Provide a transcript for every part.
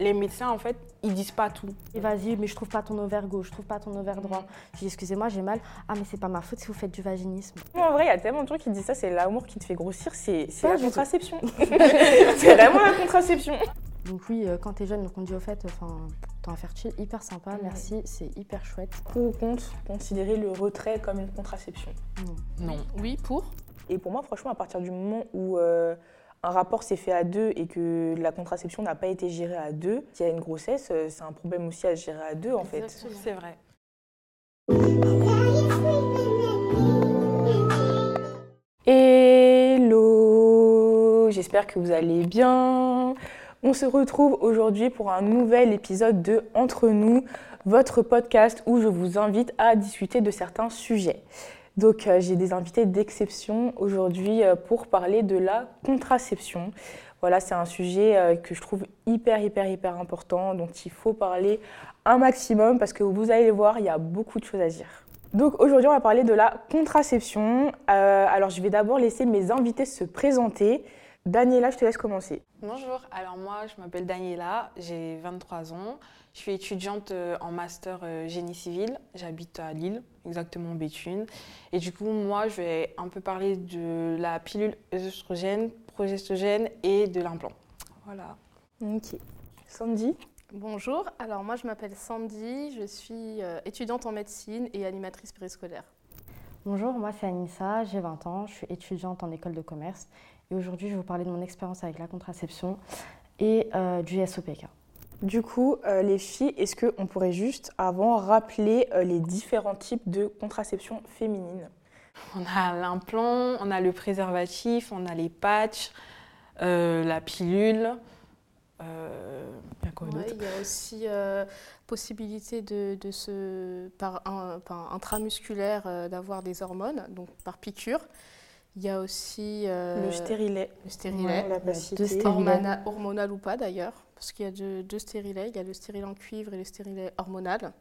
les médecins, en fait, ils disent pas tout. Et vas-y, mais je trouve pas ton ovaire gauche, je trouve pas ton ovaire droit. Je dis, excusez-moi, j'ai mal. Ah, mais c'est pas ma faute si vous faites du vaginisme. En vrai, il y a tellement de gens qui disent ça, c'est l'amour qui te fait grossir, c'est la contraception. c'est vraiment la contraception. Donc oui, euh, quand t'es jeune, donc on dit au fait, enfin, t'es infertile, hyper sympa, merci, c'est hyper chouette. Pour ou contre, considérer le retrait comme une contraception. Non. Non. Oui, pour? Et pour moi, franchement, à partir du moment où euh, un rapport s'est fait à deux et que la contraception n'a pas été gérée à deux, s'il y a une grossesse, euh, c'est un problème aussi à gérer à deux, en fait. C'est vrai. Hello, j'espère que vous allez bien. On se retrouve aujourd'hui pour un nouvel épisode de Entre nous, votre podcast où je vous invite à discuter de certains sujets. Donc euh, j'ai des invités d'exception aujourd'hui euh, pour parler de la contraception. Voilà, c'est un sujet euh, que je trouve hyper hyper hyper important dont il faut parler un maximum parce que vous allez le voir, il y a beaucoup de choses à dire. Donc aujourd'hui, on va parler de la contraception. Alors je vais d'abord laisser mes invités se présenter. Daniela, je te laisse commencer. Bonjour, alors moi je m'appelle Daniela, j'ai 23 ans. Je suis étudiante euh, en master euh, génie civil. J'habite à Lille, exactement en Béthune. Et du coup, moi je vais un peu parler de la pilule œstrogène, progestogène et de l'implant. Voilà. Ok. Sandy? Bonjour, alors moi je m'appelle Sandy, je suis euh, étudiante en médecine et animatrice périscolaire. Bonjour, moi c'est Anissa, j'ai 20 ans, je suis étudiante en école de commerce et aujourd'hui je vais vous parler de mon expérience avec la contraception et euh, du SOPK. Du coup, euh, les filles, est-ce qu'on pourrait juste avant rappeler euh, les différents types de contraception féminine? On a l'implant, on a le préservatif, on a les patchs, euh, la pilule. Euh, il y a quoi Ouais, d'autre? il y a aussi euh, possibilité de, de se, par, un- par intramusculaire euh, d'avoir des hormones, donc par piqûre. Il y a aussi euh, Le stérilet. le stérilet, on l'a pas deux cité. stérilet. hormona- hormonal ou pas d'ailleurs, parce qu'il y a deux, deux stérilets, il y a le stérilet en cuivre et le stérilet hormonal.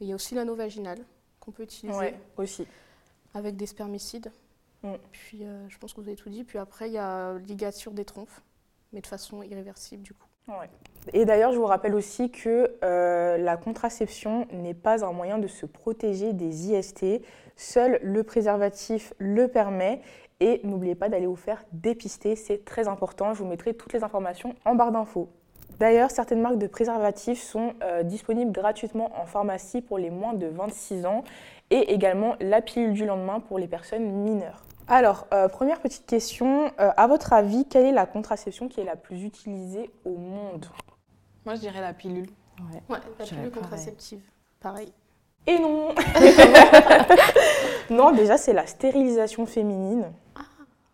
Et il y a aussi l'anneau vaginal qu'on peut utiliser. Ouais, aussi. avec des spermicides. Mm. Puis euh, je pense que vous avez tout dit. Puis après, il y a ligature des trompes, mais de façon irréversible du coup. Et d'ailleurs, je vous rappelle aussi que euh, la contraception n'est pas un moyen de se protéger des IST. Seul le préservatif le permet. Et n'oubliez pas d'aller vous faire dépister, c'est très important. Je vous mettrai toutes les informations en barre d'infos. D'ailleurs, certaines marques de préservatifs sont euh, disponibles gratuitement en pharmacie pour les moins de 26 ans et également la pilule du lendemain pour les personnes mineures. Alors, euh, première petite question, euh, à votre avis, quelle est la contraception qui est la plus utilisée au monde? Moi je dirais la pilule. Ouais. Ouais, la pilule pareil. contraceptive. Pareil. Et non Non, déjà, c'est la stérilisation féminine.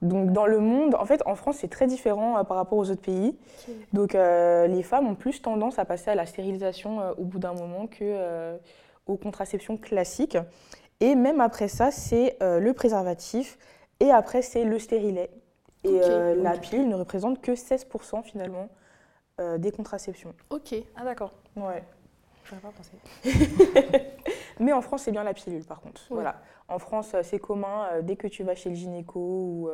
Donc, dans le monde, en fait, en France, c'est très différent euh, par rapport aux autres pays. Donc, euh, les femmes ont plus tendance à passer à la stérilisation euh, au bout d'un moment que euh, aux contraceptions classiques. Et même après ça, c'est euh, le préservatif. Et après, c'est le stérilet. Et euh, la pilule ne représente que 16% finalement euh, des contraceptions. Ok. Ah d'accord, Ouais. j'aurais pas pensé. Mais en France, c'est bien la pilule, par contre. Oui. Voilà. En France, euh, c'est commun. euh, dès que tu vas chez le gynéco ou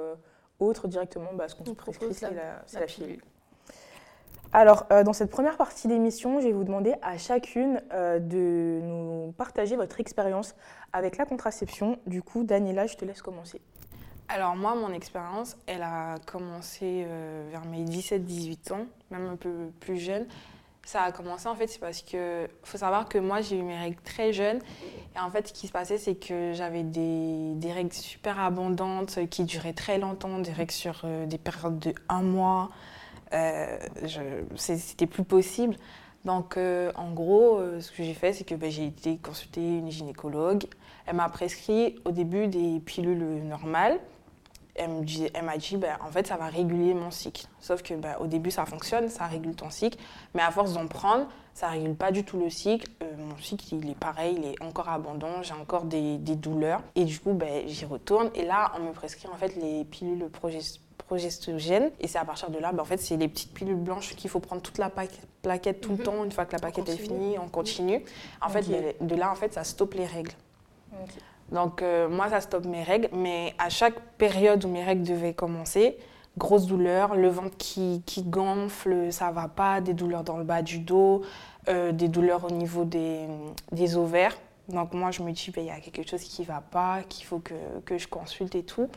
autre, directement, bah, ce qu'on te prescrit, c'est la- pilule. pilule. Alors, dans cette première partie d'émission, je vais vous demander à chacune de nous partager votre expérience avec la contraception. Du coup, Daniela, je te laisse commencer. Alors moi, mon expérience, elle a commencé euh, vers mes 17-18 ans, même un peu plus jeune. Ça a commencé en fait, c'est parce que faut savoir que moi j'ai eu mes règles très jeunes et en fait ce qui se passait c'est que j'avais des, règles super abondantes qui duraient très longtemps, des règles sur euh, des périodes de un mois. Euh, C'était plus possible. Donc euh, en gros, euh, ce que j'ai fait c'est que ben, j'ai été consulter une gynécologue. Elle m'a prescrit au début des pilules normales elle dit- m'a dit, en fait, ça va réguler mon cycle. Sauf que ben, au début, ça fonctionne, ça régule ton cycle. Mais à force d'en prendre, ça régule pas du tout le cycle. Euh, mon cycle, il est pareil, il est encore abondant, j'ai encore des, des douleurs. Et du coup, ben, j'y retourne. Et là, on me prescrit en fait les pilules progest- progestogènes. Et c'est à partir de là, ben, en fait, c'est les petites pilules blanches qu'il faut prendre toute la plaquette tout le Mhm. temps. Une fois que la plaquette est finie, on continue. En fait, de là, en fait, ça stoppe les règles. Donc euh, moi, ça stoppe mes règles, mais à chaque période où mes règles devaient commencer, grosses douleurs, le ventre qui, gonfle, ça va pas, des douleurs dans le bas du dos, euh, des douleurs au niveau des, ovaires. Donc moi, je me dis, ben, il y a quelque chose qui va pas, qu'il faut que, je consulte et tout.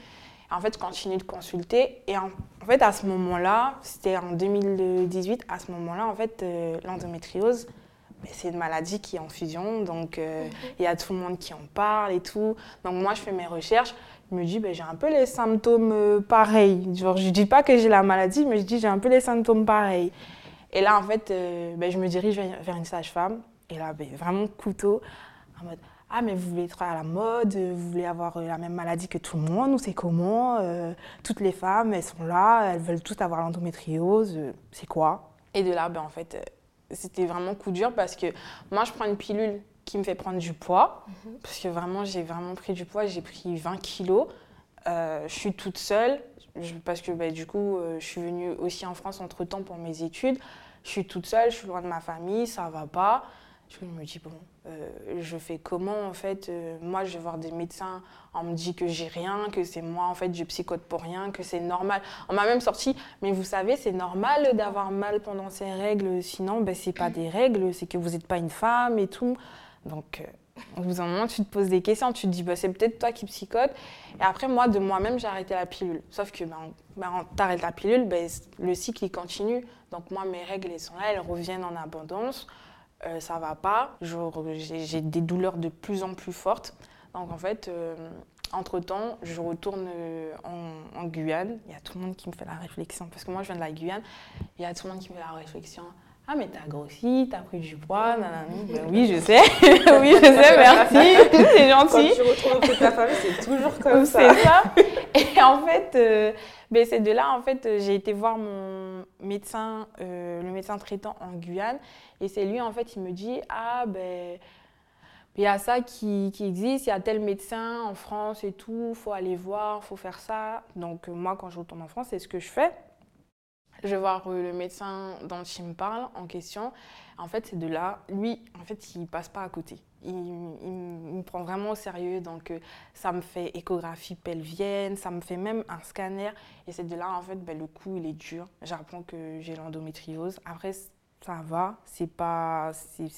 En fait, je continue de consulter. Et en, fait, à ce moment-là, c'était en 2018, à ce moment-là, en fait, euh, l'endométriose, c'est une maladie qui est en fusion. Donc, euh, il y a tout le monde qui en parle et tout. Donc, moi, je fais mes recherches. Je me dis, ben, j'ai un peu les symptômes euh, pareils. Genre, je ne dis pas que j'ai la maladie, mais je dis, j'ai un peu les symptômes pareils. Et là, en fait, ben, je me dirige vers une sage-femme. Et là, ben, vraiment couteau, en mode, ah, mais vous voulez être à la mode, vous voulez avoir euh, la même maladie que tout le monde, ou c'est comment euh, Toutes les femmes, elles sont là, elles veulent toutes avoir l'endométriose, euh, c'est quoi? Et de là, ben, en fait, c'était vraiment coup dur parce que moi, je prends une pilule qui me fait prendre du poids, mhm. parce que vraiment, j'ai vraiment pris du poids, j'ai pris 20 kilos. je suis toute seule, parce que ben, du coup, je suis venue aussi en France entre-temps pour mes études. Je suis toute seule, je suis loin de ma famille, ça va pas. Je me dis, bon, euh, je fais comment en fait euh, Moi, je vais voir des médecins, on me dit que j'ai rien, que c'est moi en fait, je psychote pour rien, que c'est normal. On m'a même sorti, mais vous savez, c'est normal d'avoir mal pendant ces règles, sinon, ben, c'est pas des règles, c'est que vous n'êtes pas une femme et tout. Donc, euh, au bout d'un moment, tu te poses des questions, tu te dis, bah, c'est peut-être toi qui psychote. Et après, moi, de moi-même, j'ai arrêté la pilule. Sauf que, ben, ben, t'arrêtes la pilule, ben, le cycle, il continue. Donc, moi, mes règles, elles sont là, elles reviennent en abondance. Euh, ça va pas, j'ai des douleurs de plus en plus fortes. Donc en fait, euh, entre-temps, je retourne euh, en, Guyane. Il y a tout le monde qui me fait la réflexion, parce que moi je viens de la Guyane, il y a tout le monde qui me fait la réflexion. Ah mais t'as grossi, t'as pris du poids, ben oui je sais, oui je sais, merci, c'est gentil. Quand tu retrouves ta famille, c'est toujours comme ça. C'est ça. Et en fait, ben, c'est de là, en fait, j'ai été voir mon médecin, le médecin traitant en Guyane, et c'est lui, en fait, il me dit Ah, ben, il y a ça qui, qui existe, il y a tel médecin en France et tout, faut aller voir, faut faire ça. Donc, euh, moi, quand je retourne en France, c'est ce que je fais. Je vais voir euh, le médecin dont il me parle en question. En fait, c'est de là, lui, en fait, il passe pas à côté. Il, me prend vraiment au sérieux. Donc, euh, ça me fait échographie pelvienne, ça me fait même un scanner. Et c'est de là, en fait, ben, le coup, il est dur. J'apprends que j'ai l'endométriose. Après, ça va, c'est pas,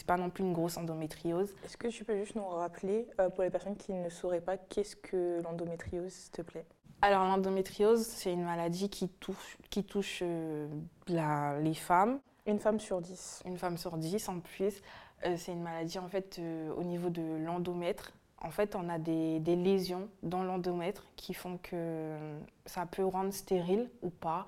pas non plus une grosse endométriose. Est-ce que tu peux juste nous rappeler, euh, pour les personnes qui ne sauraient pas, qu'est-ce que l'endométriose, s'il te plaît? Alors l'endométriose, c'est une maladie qui touche, qui touche euh, la, les femmes. Une femme sur dix. Une femme sur dix en plus. Euh, c'est une maladie en fait au niveau de l'endomètre. En fait, on a des, des lésions dans l'endomètre qui font que ça peut rendre stérile ou pas.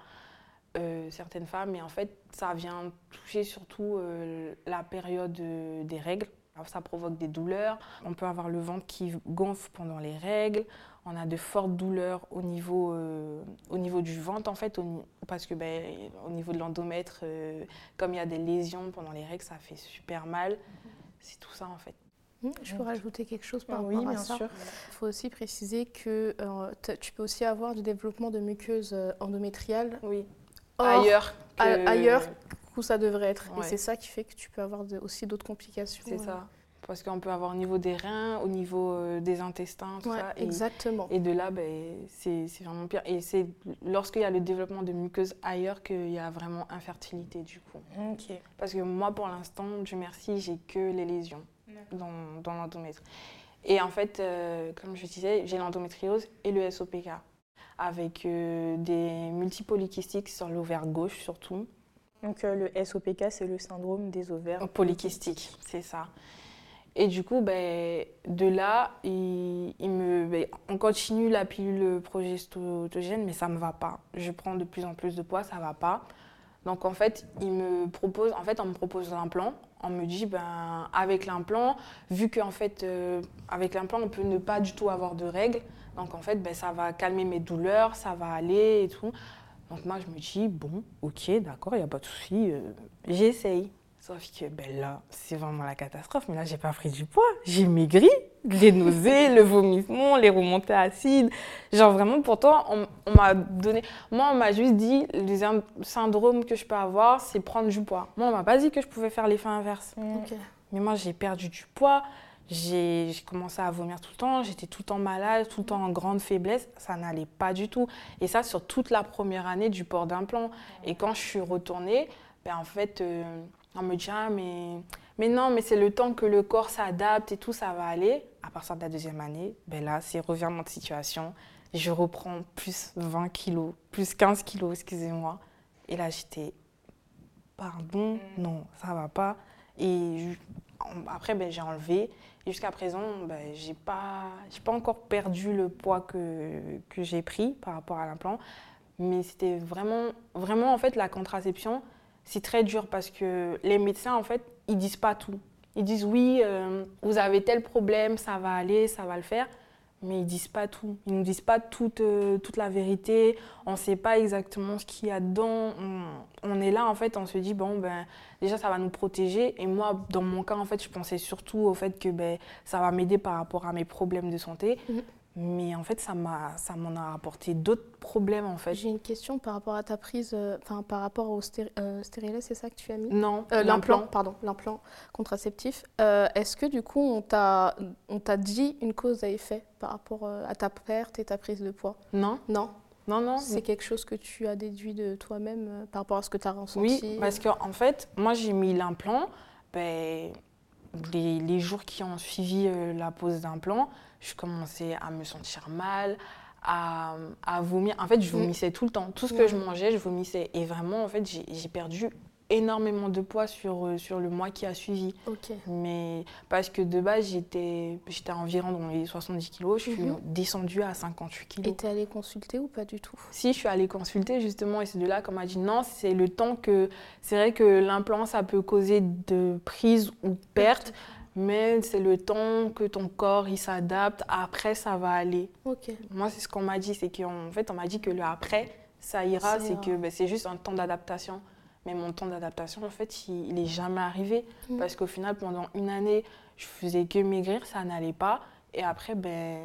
Euh, certaines femmes, et en fait, ça vient toucher surtout euh, la période euh, des règles. Ça provoque des douleurs. On peut avoir le ventre qui gonfle pendant les règles. On a de fortes douleurs au niveau, au niveau du ventre, en fait, parce que ben, au niveau de l'endomètre, comme il y a des lésions pendant les règles, ça fait super mal. C'est tout ça, en fait. Mmh, je peux rajouter quelque chose par rapport à ça? Il faut aussi préciser que tu peux aussi avoir du développement de muqueuses endométriales oui ailleurs ailleurs où ça devrait être. Et c'est ça qui fait que tu peux avoir aussi d'autres complications. C'est ça. Parce qu'on peut avoir au niveau des reins, au niveau euh, des intestins, tout ça. Et, exactement. Et de là, ben, c'est vraiment pire. Et c'est lorsqu'il y a le développement de muqueuses ailleurs qu'il y a vraiment infertilité, du coup. Parce que moi, pour l'instant, Dieu merci, j'ai que les lésions dans, dans l'endomètre. Et en fait, euh, comme je disais, j'ai l'endométriose et le SOPK avec euh, des multipolykystiques sur l'ovaire gauche surtout. Donc euh, le SOPK, c'est le syndrome des ovaires polykystiques, c'est ça. Et du coup, ben, de là, il, me, ben, on continue la pilule progestogène, mais ça ne me va pas. Je prends de plus en plus de poids, ça ne va pas. Donc en fait, il me propose, en fait, on me propose l'implant. On me dit, ben, avec l'implant, vu qu'en fait, euh, avec l'implant, on peut ne pas du tout avoir de règles. Donc en fait, ben, ça va calmer mes douleurs, ça va aller et tout. Donc moi, je me dis, bon, ok, d'accord, il n'y a pas de souci, euh, j'essaye. Sauf que ben là, c'est vraiment la catastrophe. Mais là, j'ai pas pris du poids. J'ai maigri, les nausées, le vomissement, les remontées acides. Genre vraiment, pourtant, on, m'a donné. Moi, on m'a juste dit les syndromes que je peux avoir, c'est prendre du poids. Moi, on m'a pas dit que je pouvais faire l'effet inverse. Mais moi, j'ai perdu du poids j'ai commencé à vomir tout le temps, j'étais tout le temps malade, tout le temps en grande faiblesse, ça n'allait pas du tout. Et ça sur toute la première année du port d'implant. Et quand je suis retournée, ben, en fait, euh, on me dit ah, mais, mais non, mais c'est le temps que le corps s'adapte et tout, ça va aller. À partir de la deuxième année, ben là, c'est revirement de situation. Je reprends plus 20 kilos, plus 15 kilos, excusez-moi. Et là, j'étais, pardon, mm. non, ça va pas. Et après, ben, j'ai enlevé. Jusqu'à présent, ben, je n'ai pas, pas encore perdu le poids que, que j'ai pris par rapport à l'implant. Mais c'était vraiment, vraiment, en fait, la contraception, c'est très dur parce que les médecins, en fait, ils disent pas tout. Ils disent oui, euh, vous avez tel problème, ça va aller, ça va le faire mais ils disent pas tout. Ils nous disent pas toute, euh, la vérité. On ne sait pas exactement ce qu'il y a dedans. On, est là, en fait, on se dit, bon, ben, déjà, ça va nous protéger. Et moi, dans mon cas, en fait, je pensais surtout au fait que ben, ça va m'aider par rapport à mes problèmes de santé. Mhm. Mais en fait, ça m'a, ça m'en a apporté d'autres problèmes en fait. J'ai une question par rapport à ta prise, euh, enfin par rapport au euh, stérilet, c'est ça que tu as mis? Non, euh, l'implant, pardon, l'implant contraceptif. Est-ce que du coup on t'a, on t'a dit une cause à effet par rapport à ta perte et ta prise de poids? Non. Non? Non, non. C'est quelque chose que tu as déduit de toi-même par rapport à ce que tu as ressenti? Oui, parce qu'en en fait, moi j'ai mis l'implant, ben, les, les, jours qui ont suivi la pose d'implant, je commençais à me sentir mal, à, à, vomir. En fait, je mm. vomissais tout le temps. Tout ce que je mangeais, je vomissais. Et vraiment, en fait, j'ai perdu énormément de poids sur, euh, sur le mois qui a suivi. Mais parce que de base, j'étais environ dans les 70 kilos, je suis mhm. descendue à 58 kilos. Et tu es allée consulter ou pas du tout? Si, je suis allée consulter justement, et c'est de là qu'on m'a dit non, c'est le temps que. C'est vrai que l'implant, ça peut causer de prise ou perte mais c'est le temps que ton corps il s'adapte. Après, ça va aller. Moi, c'est ce qu'on m'a dit, c'est qu'en fait, on m'a dit que le après, ça ira, c'est que ben, c'est juste un temps d'adaptation. Mais mon temps d'adaptation, en fait, il n'est jamais arrivé. Mm. Parce qu'au final, pendant une année, je faisais que maigrir, ça n'allait pas. Et après, ben,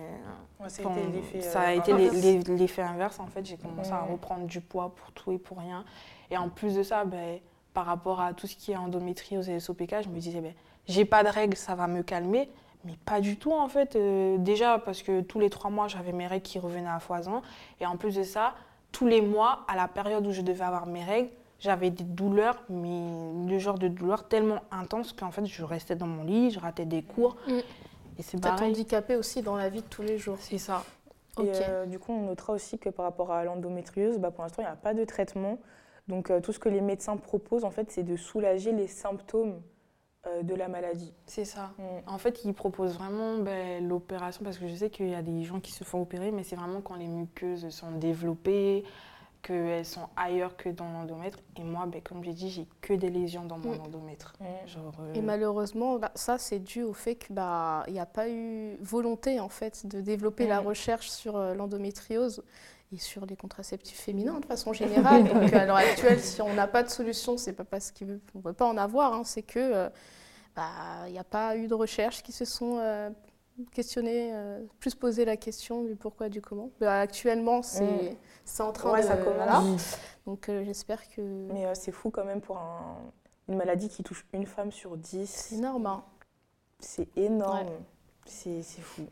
ça a été euh, l'effet inverse. En fait, j'ai commencé à reprendre du poids pour tout et pour rien. Et en plus de ça, ben, par rapport à tout ce qui est endométriose et SOPK, je me disais, ben, j'ai pas de règles, ça va me calmer. Mais pas du tout en fait. Euh, déjà parce que tous les trois mois, j'avais mes règles qui revenaient à foison. Et en plus de ça, tous les mois, à la période où je devais avoir mes règles, j'avais des douleurs, mais le genre de douleurs tellement intenses qu'en fait, je restais dans mon lit, je ratais des cours. Mm. Et c'est pareil. handicapé aussi dans la vie de tous les jours. C'est ça. Et euh, du coup, on notera aussi que par rapport à l'endométriose, bah, pour l'instant, il n'y a pas de traitement. Donc, euh, tout ce que les médecins proposent, en fait, c'est de soulager les symptômes euh, de la maladie. C'est ça. Mm. En fait, ils proposent vraiment ben, l'opération parce que je sais qu'il y a des gens qui se font opérer, mais c'est vraiment quand les muqueuses sont développées, qu'elles sont ailleurs que dans l'endomètre. Et moi, ben, comme j'ai dit, j'ai que des lésions dans mon mm. endomètre. Mm. Euh, Et malheureusement, bah, ça, c'est dû au fait qu'il bah, n'y a pas eu volonté en fait, de développer la recherche sur euh, l'endométriose et sur les contraceptifs féminins de façon générale. Donc à l'heure actuelle, si on n'a pas de solution, c'est pas parce qu'on ne veut pas en avoir, hein, c'est que euh, bah, il n'y a pas eu de recherches qui se sont euh, questionnées, euh, plus posé la question du pourquoi, du comment. Bah, actuellement, c'est mm. en train de... ça commence. Donc j'espère que... Mais c'est fou quand même pour une maladie qui touche une femme sur dix. C'est énorme. Hein. C'est énorme. C'est fou.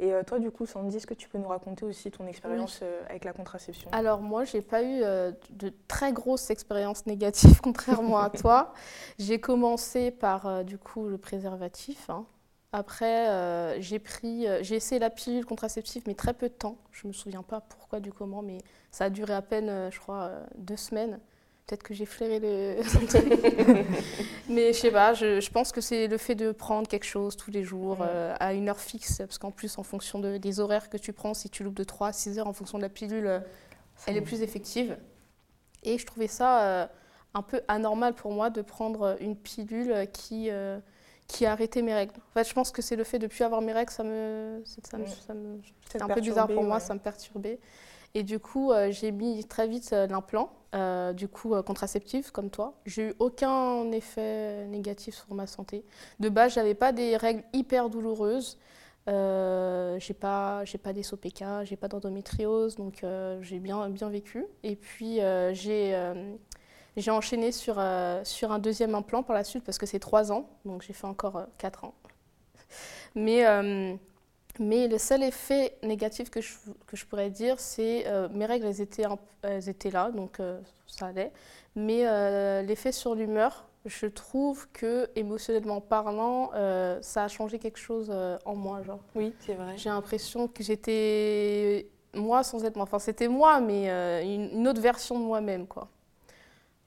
Et euh, toi, du coup, Sandy, est-ce que tu peux nous raconter aussi ton expérience euh, avec la contraception? Alors, moi, j'ai pas eu euh, de très grosses expériences négatives, contrairement à toi. J'ai commencé par, du coup, le préservatif. Hein. Après, j'ai pris, j'ai essayé la pilule contraceptive, mais très peu de temps. Je me souviens pas pourquoi, du comment, mais ça a duré à peine, je crois, deux semaines. Peut-être que j'ai flairé le. Mais je sais pas, je, pense que c'est le fait de prendre quelque chose tous les jours euh, à une heure fixe, parce qu'en plus, en fonction des horaires que tu prends, si tu loupes de 3 à 6 heures en fonction de la pilule, euh, elle est plus effective. Et je trouvais ça euh, un peu anormal pour moi de prendre une pilule qui, qui a arrêté mes règles. En fait, je pense que c'est le fait de ne plus avoir mes règles, ça me, ça me, c'était un peu bizarre pour moi, ça me perturbait. Et du coup, j'ai mis très vite l'implant. Euh, du coup euh, contraceptif comme toi. J'ai eu aucun effet négatif sur ma santé. De base, j'avais pas des règles hyper douloureuses. Euh, j'ai pas j'ai pas des SOPK, j'ai pas d'endométriose, donc euh, j'ai bien bien vécu. Et puis j'ai j'ai enchaîné sur sur un deuxième implant par la suite parce que c'est trois ans, donc j'ai fait encore quatre ans. Mais, euh, mais le seul effet négatif que je, que je pourrais dire, c'est euh, mes règles, elles étaient, elles étaient là, donc euh, ça allait. Mais l'effet sur l'humeur, je trouve que émotionnellement parlant, ça a changé quelque chose en moi. Genre. Oui, c'est vrai. J'ai l'impression que j'étais moi sans être moi. Enfin, c'était moi, mais une, autre version de moi-même, quoi.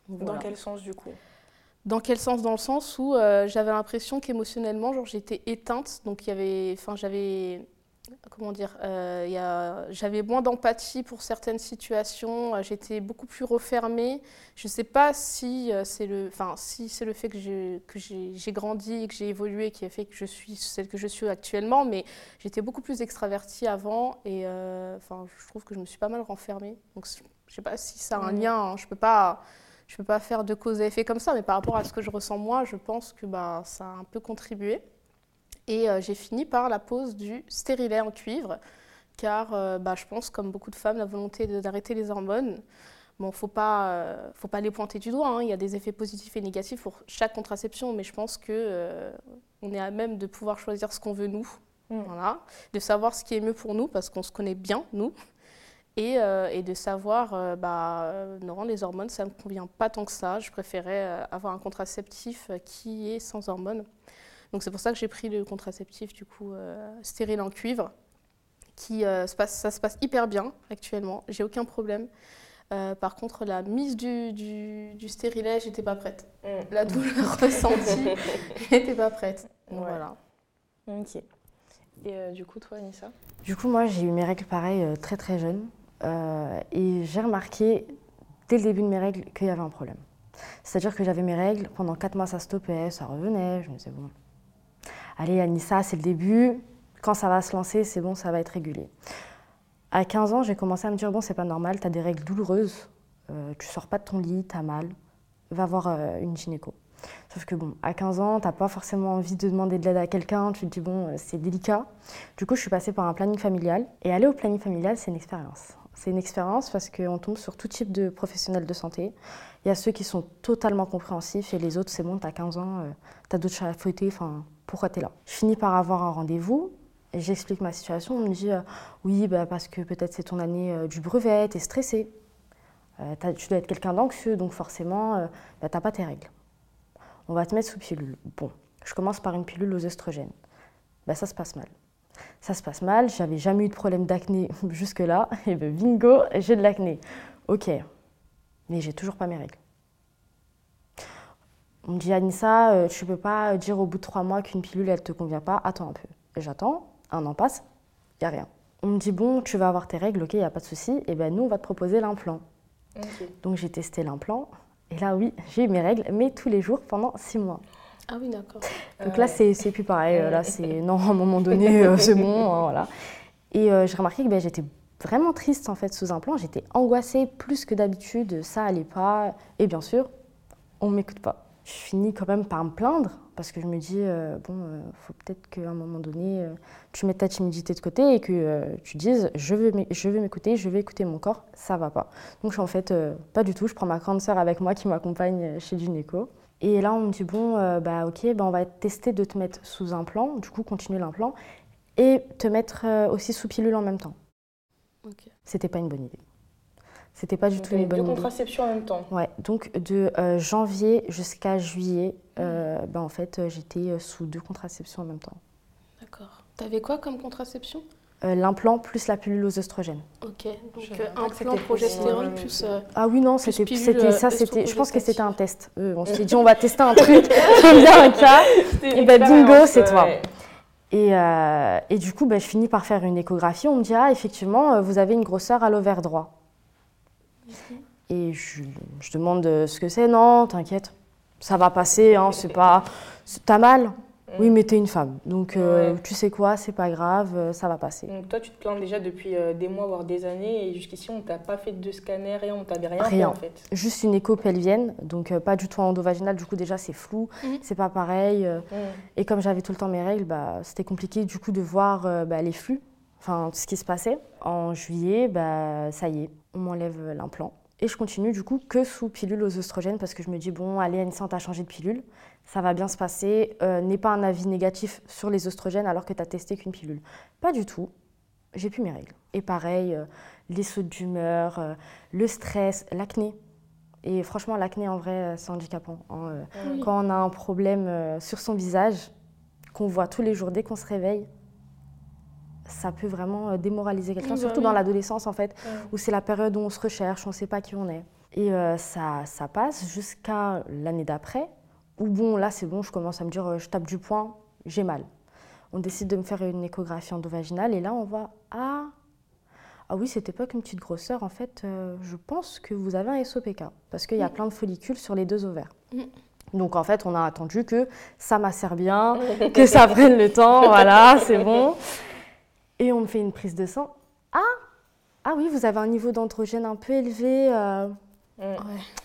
Dans quel sens, du coup? Dans quel sens? Dans le sens où euh, j'avais l'impression qu'émotionnellement, genre j'étais éteinte, donc il y avait, enfin j'avais, comment dire, euh, j'avais moins d'empathie pour certaines situations, euh, j'étais beaucoup plus refermée. Je ne sais pas si c'est le, enfin si c'est le fait que j'ai que j'ai grandi et que j'ai évolué qui a fait que je suis celle que je suis actuellement, mais j'étais beaucoup plus extravertie avant et enfin je trouve que je me suis pas mal renfermée. Donc je sais pas si ça a un lien, hein. je peux pas je ne peux pas faire de cause et effet comme ça, mais par rapport à ce que je ressens moi, je pense que bah, ça a un peu contribué. Et euh, j'ai fini par la pose du stérilet en cuivre, car euh, bah, je pense, comme beaucoup de femmes, la volonté d'arrêter les hormones. Bon, faut pas, euh, faut pas les pointer du doigt. Hein. Il y a des effets positifs et négatifs pour chaque contraception, mais je pense que on est à même de pouvoir choisir ce qu'on veut nous, mm. voilà, de savoir ce qui est mieux pour nous parce qu'on se connaît bien nous, euh, et, de savoir, euh, bah, euh, non, les hormones, ça ne me convient pas tant que ça. Je préférais avoir un contraceptif qui est sans hormones. Donc c'est pour ça que j'ai pris le contraceptif du coup stérile en cuivre, qui se passe, ça se passe hyper bien actuellement. J'ai aucun problème. par contre, la mise du, du, du stérilet, j'étais pas prête. Mm. La douleur ressentie, j'étais pas prête. Voilà. Ok. Et du coup, toi, Anissa? Du coup, moi, j'ai eu mes règles pareilles très très jeune. Euh, et j'ai remarqué dès le début de mes règles qu'il y avait un problème. C'est-à-dire que j'avais mes règles, pendant 4 mois ça stoppait, ça revenait, je me disais bon, allez Anissa, c'est le début, quand ça va se lancer, c'est bon, ça va être régulier. À 15 ans, j'ai commencé à me dire bon, c'est pas normal, tu as des règles douloureuses, euh, tu sors pas de ton lit, tu as mal, va voir euh, une gynéco. Sauf que bon, à 15 ans, tu n'as pas forcément envie de demander de l'aide à quelqu'un, tu te dis bon, c'est délicat. Du coup, je suis passée par un planning familial. Et aller au planning familial, c'est une expérience. C'est une expérience parce qu'on tombe sur tout type de professionnels de santé. Il y a ceux qui sont totalement compréhensifs et les autres, c'est bon, tu as 15 ans, euh, tu as d'autres chats à fouetter, enfin, pourquoi tu es là? Je finis par avoir un rendez-vous et j'explique ma situation. On me dit euh, oui, bah, parce que peut-être c'est ton année euh, du brevet, tu es stressé. tu dois être quelqu'un d'anxieux, donc forcément, bah, tu n'as pas tes règles. On va te mettre sous pilule. Bon, je commence par une pilule aux oestrogènes. Bah, ça se passe mal ça se passe mal, j'avais jamais eu de problème d'acné jusque-là, et ben bingo, j'ai de l'acné. Ok, mais j'ai toujours pas mes règles. On me dit Anissa, euh, tu peux pas dire au bout de trois mois qu'une pilule elle te convient pas, attends un peu. J'attends, un an passe, y a rien. On me dit bon, tu vas avoir tes règles, ok, y a pas de souci, et ben nous on va te proposer l'implant. Donc j'ai testé l'implant, et là oui, j'ai eu mes règles, mais tous les jours pendant six mois. Ah oui, d'accord. Donc là, c'est plus pareil. Là, c'est non, à un moment donné, euh, c'est bon. Hein, voilà. Et euh, j'ai remarqué que ben, j'étais vraiment triste en fait sous un plan. J'étais angoissée plus que d'habitude. Ça allait pas. Et bien sûr, on m'écoute pas. Je finis quand même par me plaindre parce que je me dis euh, bon, faut peut-être qu'à un moment donné, tu mettes ta timidité de côté et que tu dises je veux m'écouter, je vais écouter mon corps. Ça va pas. Donc je suis en fait pas du tout. Je prends ma grande sœur avec moi qui m'accompagne chez Gynéco. Et là, on me dit, bon, euh, bah, ok, bah, on va tester de te mettre sous un plan, du coup, continuer l'implant, et te mettre euh, aussi sous pilule en même temps. Okay. C'était pas une bonne idée. C'était pas du tout une bonne idée. Deux contraceptions en même temps. Ouais, donc de euh, janvier jusqu'à juillet, bah, en fait, j'étais sous deux contraceptions en même temps. D'accord. T'avais quoi comme contraception? Euh, l'implant plus la pilule aux oestrogènes. Ok, donc un implant progestérone plus. Euh, ah oui, non, c'était ça, c'était. Je pense que c'était un test. on s'est dit, on va tester un truc, bien un cas. Et ben bingo, c'est toi. Et, euh, et, du coup, ben, je finis par faire une échographie. On me dit, ah, effectivement, vous avez une grosseur à l'ovaire droit. Et je, je, demande ce que c'est. Non, t'inquiète, ça va passer, hein, c'est pas. T'as mal oui, mais tu es une femme. Donc, euh, tu sais quoi, c'est pas grave, euh, ça va passer. Donc, toi, tu te plains déjà depuis euh, des mois, voire des années, et jusqu'ici, on t'a pas fait de scanner, rien, on t'avait rien, rien. fait, en fait. Juste une écho pelvienne, donc pas du tout endovaginal, du coup, déjà, c'est flou, mhm. c'est pas pareil. Et comme j'avais tout le temps mes règles, bah, c'était compliqué, du coup, de voir bah, les flux, enfin, ce qui se passait. En juillet, bah, ça y est, on m'enlève l'implant. Et je continue, du coup, que sous pilule aux oestrogènes, parce que je me dis, bon, allez, Anissa, on t'a changé de pilule ça va bien se passer, euh, n'est pas un avis négatif sur les oestrogènes alors que tu as testé qu'une pilule. Pas du tout. J'ai plus mes règles. Et pareil, euh, les sautes d'humeur, euh, le stress, l'acné. Et franchement, l'acné, en vrai, c'est handicapant. hein, euh. Quand on a un problème euh, sur son visage, qu'on voit tous les jours dès qu'on se réveille, ça peut vraiment euh, démoraliser quelqu'un, Oui, bah surtout oui. dans l'adolescence, en fait, où c'est la période où on se recherche, on ne sait pas qui on est. Et euh, ça, ça passe jusqu'à l'année d'après, où bon, là c'est bon, je commence à me dire, euh, je tape du poing, j'ai mal. On décide de me faire une échographie endovaginale, et là on voit, ah, ah oui, c'était pas qu'une petite grosseur, en fait, euh, je pense que vous avez un SOPK, parce qu'il y a plein de follicules sur les deux ovaires. Mm. Donc en fait, on a attendu que ça macère bien, que ça prenne le temps, voilà, c'est bon. Et on me fait une prise de sang. Ah, ah oui, vous avez un niveau d'androgène un peu élevé. euh, Ouais.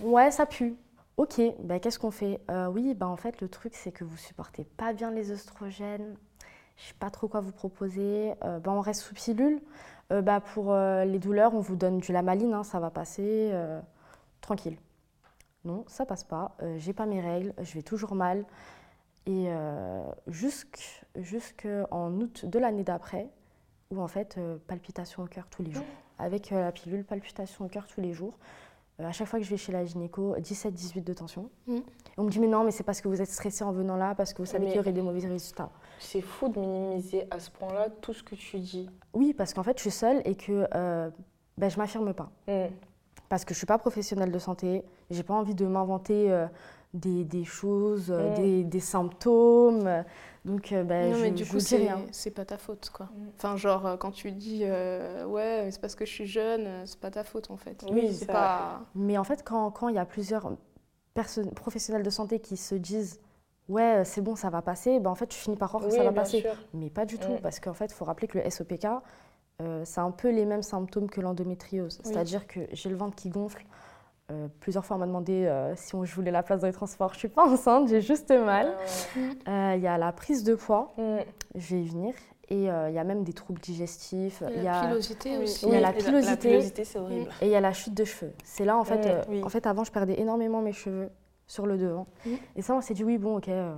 Ouais, ça pue. Ok, ben, qu'est-ce qu'on fait? Euh, Oui, ben, en fait, le truc, c'est que vous supportez pas bien les oestrogènes. Je sais pas trop quoi vous proposer. Euh, ben, on reste sous pilule. Euh, bah, pour les douleurs, on vous donne du lamaline, hein, ça va passer tranquille. Non, ça passe pas. J'ai pas mes règles, je vais toujours mal. Et jusque- jusqu'en août de l'année d'après, où en fait, palpitations au cœur tous les jours. Avec la pilule, palpitations au cœur tous les jours. Euh, à chaque fois que je vais chez la gynéco, 17-18 de tension. Mm. Et on me dit, mais non, mais c'est parce que vous êtes stressé en venant là, parce que vous savez qu'il y aurait des mauvais résultats. C'est fou de minimiser à ce point-là tout ce que tu dis. Oui, parce qu'en fait, je suis seule et que euh, ben, je m'affirme pas. Mm. Parce que je suis pas professionnelle de santé, j'ai pas envie de m'inventer euh, des, des choses, euh, Mm. des, des symptômes. Donc, euh, non, je, mais du je coup, c'est rien. c'est pas ta faute, quoi. Mm. Enfin, genre, euh, quand tu dis euh, ouais, c'est parce que je suis jeune, c'est pas ta faute, en fait. Oui, c'est ça- pas. Mais en fait, quand quand il y a plusieurs personnes, professionnels de santé qui se disent ouais, c'est bon, ça va passer, ben, en fait, tu finis par croire que ça va passer. sûr. Mais pas du tout, Mm. parce qu'en fait, il faut rappeler que le SOPK, euh, c'est un peu les mêmes symptômes que l'endométriose. Oui. C'est-à-dire que j'ai le ventre qui gonfle. Euh, plusieurs fois, on m'a demandé euh, si on- je voulais la place dans les transports. Je suis pas enceinte, j'ai juste mal. Euh, Il y a la prise de poids, Mm. je vais y venir. Et euh, il y a même des troubles digestifs. Il y la a... pilosité Oui. aussi. Il y a la pilosité. La pilosité, c'est horrible. Et il y a la chute de cheveux. C'est là, en fait, Mm, euh, oui. en fait, avant, je perdais énormément mes cheveux sur le devant. Mm. Et ça, on s'est dit, oui, bon, ok, euh,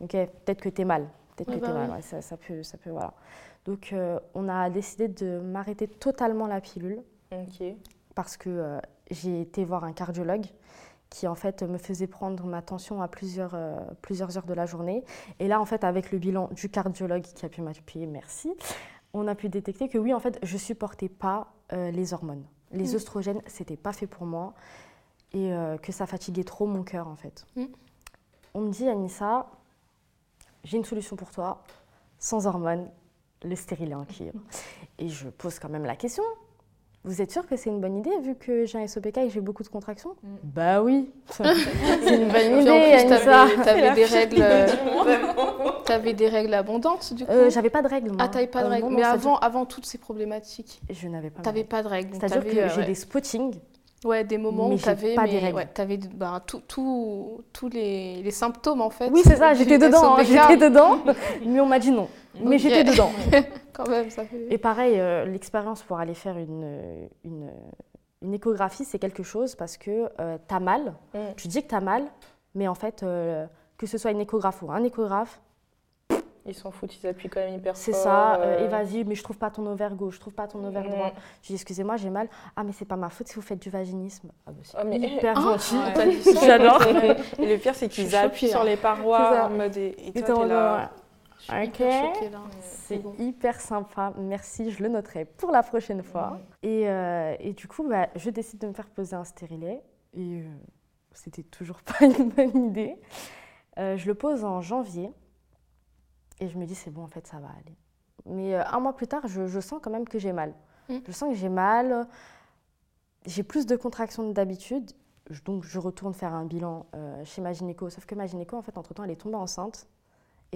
ok, peut-être que t'es mal. Peut-être Ouais, que t'es bah mal, oui. ouais, ça, ça peut, ça peut, voilà. Donc, euh, on a décidé de m'arrêter totalement la pilule Ok. parce que euh, j'ai été voir un cardiologue qui, en fait, me faisait prendre ma tension à plusieurs, euh, plusieurs heures de la journée. Et là, en fait, avec le bilan du cardiologue qui a pu m'appuyer, merci, on a pu détecter que oui, en fait, je supportais pas euh, les hormones. Les Mm. oestrogènes, c'était pas fait pour moi et euh, que ça fatiguait trop mon cœur, en fait. Mm. On me dit, Anissa, j'ai une solution pour toi, sans hormones, le stérilet en cuivre. Et je pose quand même la question. Vous êtes sûr que c'est une bonne idée vu que j'ai un SOPK et j'ai beaucoup de contractions Mm. Bah oui, c'est une bonne Puis en idée, plus, t'avais t'avais des règles. euh, T'avais des règles abondantes, du coup. Euh, j'avais pas de règles, moi. ah, t'avais pas de Euh, règles. non, Mais avant, avant toutes ces problématiques, Je n'avais pas. t'avais pas de règles. C'est-à-dire que euh, j'ai ouais. des spottings. Ouais, des moments Mais où t'avais pas mais, des règles. ouais, t'avais ben, tout- tout- tous les, les symptômes en fait. Oui, c'est ça, du j'étais dedans, hein, j'étais dedans. Mais on m'a dit non. Mais j'étais dedans. Quand même, ça fait. Et pareil, euh, l'expérience pour aller faire une, une, une échographie, c'est quelque chose parce que euh, t'as mal. Mm. Tu dis que t'as mal, mais en fait, euh, que ce soit une échographe ou un échographe, Ils s'en foutent, ils appuient quand même hyper c'est fort, ça. euh, euh, et vas-y, mais je trouve pas ton ovaire gauche, je trouve pas ton ovaire Mm. droit. Je dis excusez-moi, j'ai mal. Ah, mais c'est pas ma faute si vous faites du vaginisme. Ah, bah, c'est Ah, mais- hyper Ah, gentil. ouais. T'as dit ça J'adore. Et le pire, c'est qu'ils appuient sur hein. les C'est parois en mode. Et, toi, t'es t'es là. Je suis Ok. hyper choquée là. C'est bon. hyper sympa, merci, je le noterai pour la prochaine fois. Et, euh, et du coup, bah, je décide de me faire poser un stérilet. Et euh, c'était toujours pas une bonne idée. Euh, je le pose en janvier. Et je me dis, c'est bon, en fait, ça va aller. Mais euh, un mois plus tard, je, je sens quand même que j'ai mal. Mhm. Je sens que j'ai mal. J'ai plus de contractions que d'habitude. Donc, je retourne faire un bilan chez ma gynéco. Sauf que ma gynéco, en fait, entre-temps, elle est tombée enceinte.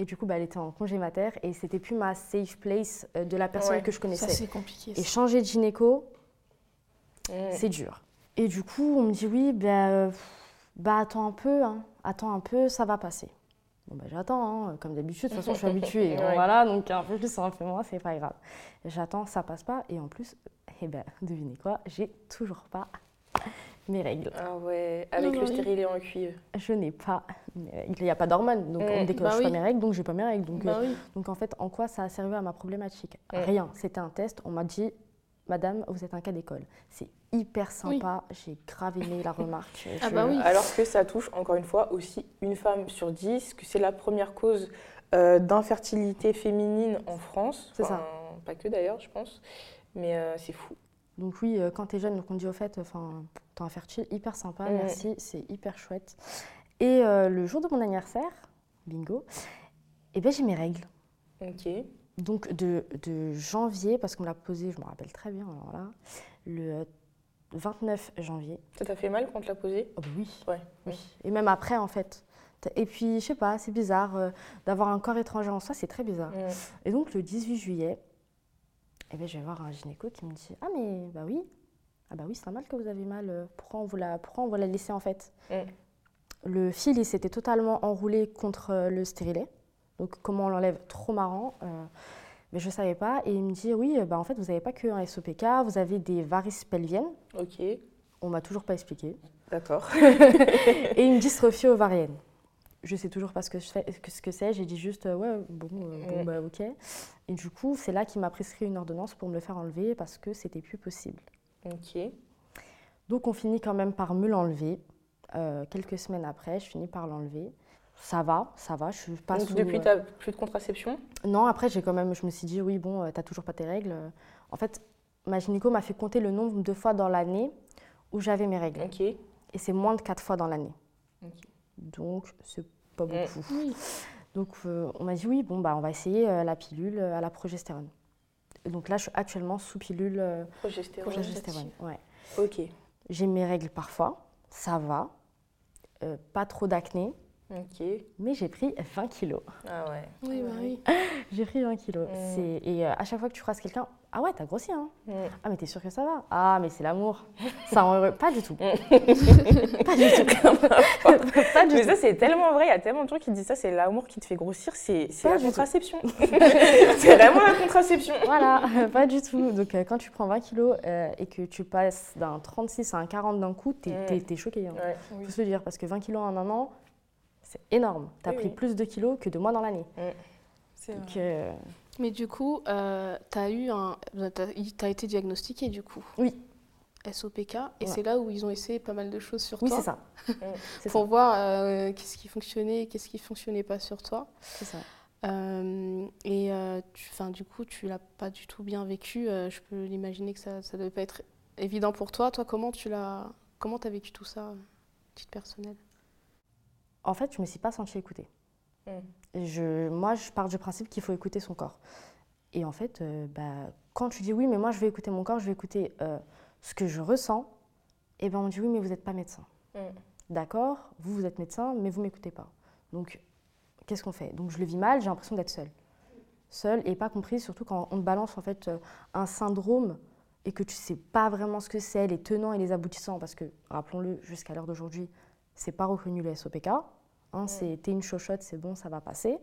Et du coup, bah, elle était en congé mater. Et c'était plus ma safe place euh, de la personne Ouais, que je Ça, connaissais. c'est compliqué. Et ça. changer de gynéco, Mm. c'est dur. Et du coup, on me dit oui, ben, euh, bah attends un peu, hein. attends un peu, ça va passer. Bon, bah, j'attends, hein. comme d'habitude, de toute façon, je suis habituée. Ouais. Voilà, donc un peu plus, un peu moins, c'est pas grave. J'attends, ça passe pas. Et en plus, eh ben, devinez quoi, j'ai toujours pas mes règles. Ah ouais, avec Non, le oui. stérilet en cuivre. Je n'ai pas mes règles. Il n'y a pas d'hormones, donc Mm. on déclenche Bah pas mes règles, donc j'ai pas mes règles. Donc, Bah euh, oui. donc en fait, en quoi ça a servi à ma problématique? Mm. Rien. C'était un test. On m'a dit, Madame, vous êtes un cas d'école. C'est hyper sympa. J'ai grave aimé la remarque. Ah bah oui. Alors que ça touche encore une fois aussi une femme sur dix, que c'est la première cause euh, d'infertilité féminine en France. C'est Enfin, ça. Pas que d'ailleurs, je pense. Mais euh, c'est fou. Donc oui, euh, quand t'es jeune, donc on dit au fait, enfin, t'es infertile, hyper sympa, merci, c'est hyper chouette. Et euh, le jour de mon anniversaire, bingo, eh ben j'ai mes règles. Ok. Donc de, de janvier, parce qu'on me l'a posé, je me rappelle très bien, alors là, le euh, 29 janvier. Ça t'a fait mal quand tu l'as posé? Oh bah oui, Ouais. oui. Et même après, en fait. T'as- Et puis, je sais pas, c'est bizarre, euh, d'avoir un corps étranger en soi, c'est très bizarre. Et donc le 18 juillet, eh ben, je vais voir un gynéco qui me dit Ah, mais bah oui, ah bah oui, c'est normal que vous avez mal. Pourquoi on vous la, pourquoi on vous la laisser en fait? Mm. Le fil, il s'était totalement enroulé contre euh, le stérilet. Donc, comment on l'enlève? Trop marrant. euh, mais je ne savais pas. Et il me dit Oui, bah, en fait, vous n'avez pas que un SOPK, vous avez des varices pelviennes. Ok. On m'a toujours pas expliqué. D'accord. Et une dystrophie ovarienne. Je sais toujours pas ce que je fais- ce que c'est. J'ai dit juste euh, ouais bon, euh, bon bah ok. Et du coup c'est là qu'il m'a prescrit une ordonnance pour me le faire enlever parce que c'était plus possible. ok. Donc on finit quand même par me l'enlever. Euh, quelques semaines après, je finis par l'enlever. Ça va, ça va. Je suis pas Donc sous, depuis, euh, t'as plus de contraception? Non, après j'ai quand même, je me suis dit oui bon, euh, t'as toujours pas tes règles. En fait, ma gynéco m'a fait compter le nombre de fois dans l'année où j'avais mes règles. Ok. Et c'est moins de quatre fois dans l'année. Donc, c'est pas Mm. beaucoup. Oui. Donc, euh, on m'a dit oui, bon, bah, on va essayer euh, la pilule euh, à la progestérone. Et donc là, je suis actuellement sous pilule euh, Progestérone. progestérone. Ouais. Ok. J'ai mes règles parfois, ça va. Euh, pas trop d'acné, Ok. mais j'ai pris 20 kilos. Ah ouais. Oui, bah oui. J'ai pris 20 kilos. Mm. C'est- Et euh, à chaque fois que tu croises quelqu'un, ah ouais, t'as grossi, hein Mm. Ah, mais t'es sûr que ça va Ah, mais c'est l'amour. Ça rend heureux. Pas du tout. Pas du tout. pas du Mais tout. ça, c'est tellement vrai. Il y a tellement de gens qui disent ça. C'est l'amour qui te fait grossir. C'est la contraception. c'est vraiment la contraception. Voilà, pas du tout. Donc euh, quand tu prends 20 kilos euh, et que tu passes d'un 36 à un 40 d'un coup, t'es Mm. t'es- t'es choqué. Hein. Ouais. Faut se le dire, parce que 20 kilos en un an, c'est énorme. T'as Oui, pris oui. plus de kilos que de mois dans l'année. C'est Donc, vrai. euh, Mais du coup, euh, t'as eu un, t'as, t'as été diagnostiqué du coup. Oui. SOPK, et Ouais. c'est là où ils ont essayé pas mal de choses sur oui, toi c'est ça. Pour ça. voir euh, qu'est-ce qui fonctionnait, qu'est-ce qui fonctionnait pas sur toi. C'est ça. Euh, et euh, tu, 'fin, du coup, tu l'as pas du tout bien vécu. euh, je peux l'imaginer que ça, ça devait pas être évident pour toi. Toi, comment tu l'as, comment t'as vécu tout ça, titre personnel En fait, je me suis pas sentie écoutée. Mm. Et Je, moi, je pars du principe qu'il faut écouter son corps. Et en fait, euh, bah, quand tu dis oui, mais moi, je vais écouter mon corps, je vais écouter euh, ce que je ressens, et ben on dit oui, mais vous n'êtes pas médecin. Mm. D'accord, vous, vous êtes médecin, mais vous m'écoutez pas. Donc, qu'est-ce qu'on fait? Donc, je le vis mal, j'ai l'impression d'être seule. Seule et pas comprise, surtout quand on te balance en fait euh, un syndrome et que tu sais pas vraiment ce que c'est, les tenants et les aboutissants, parce que, rappelons-le, jusqu'à l'heure d'aujourd'hui, c'est pas reconnu le SOPK. Hein, c'est t'es une chochotte, c'est bon, ça va passer.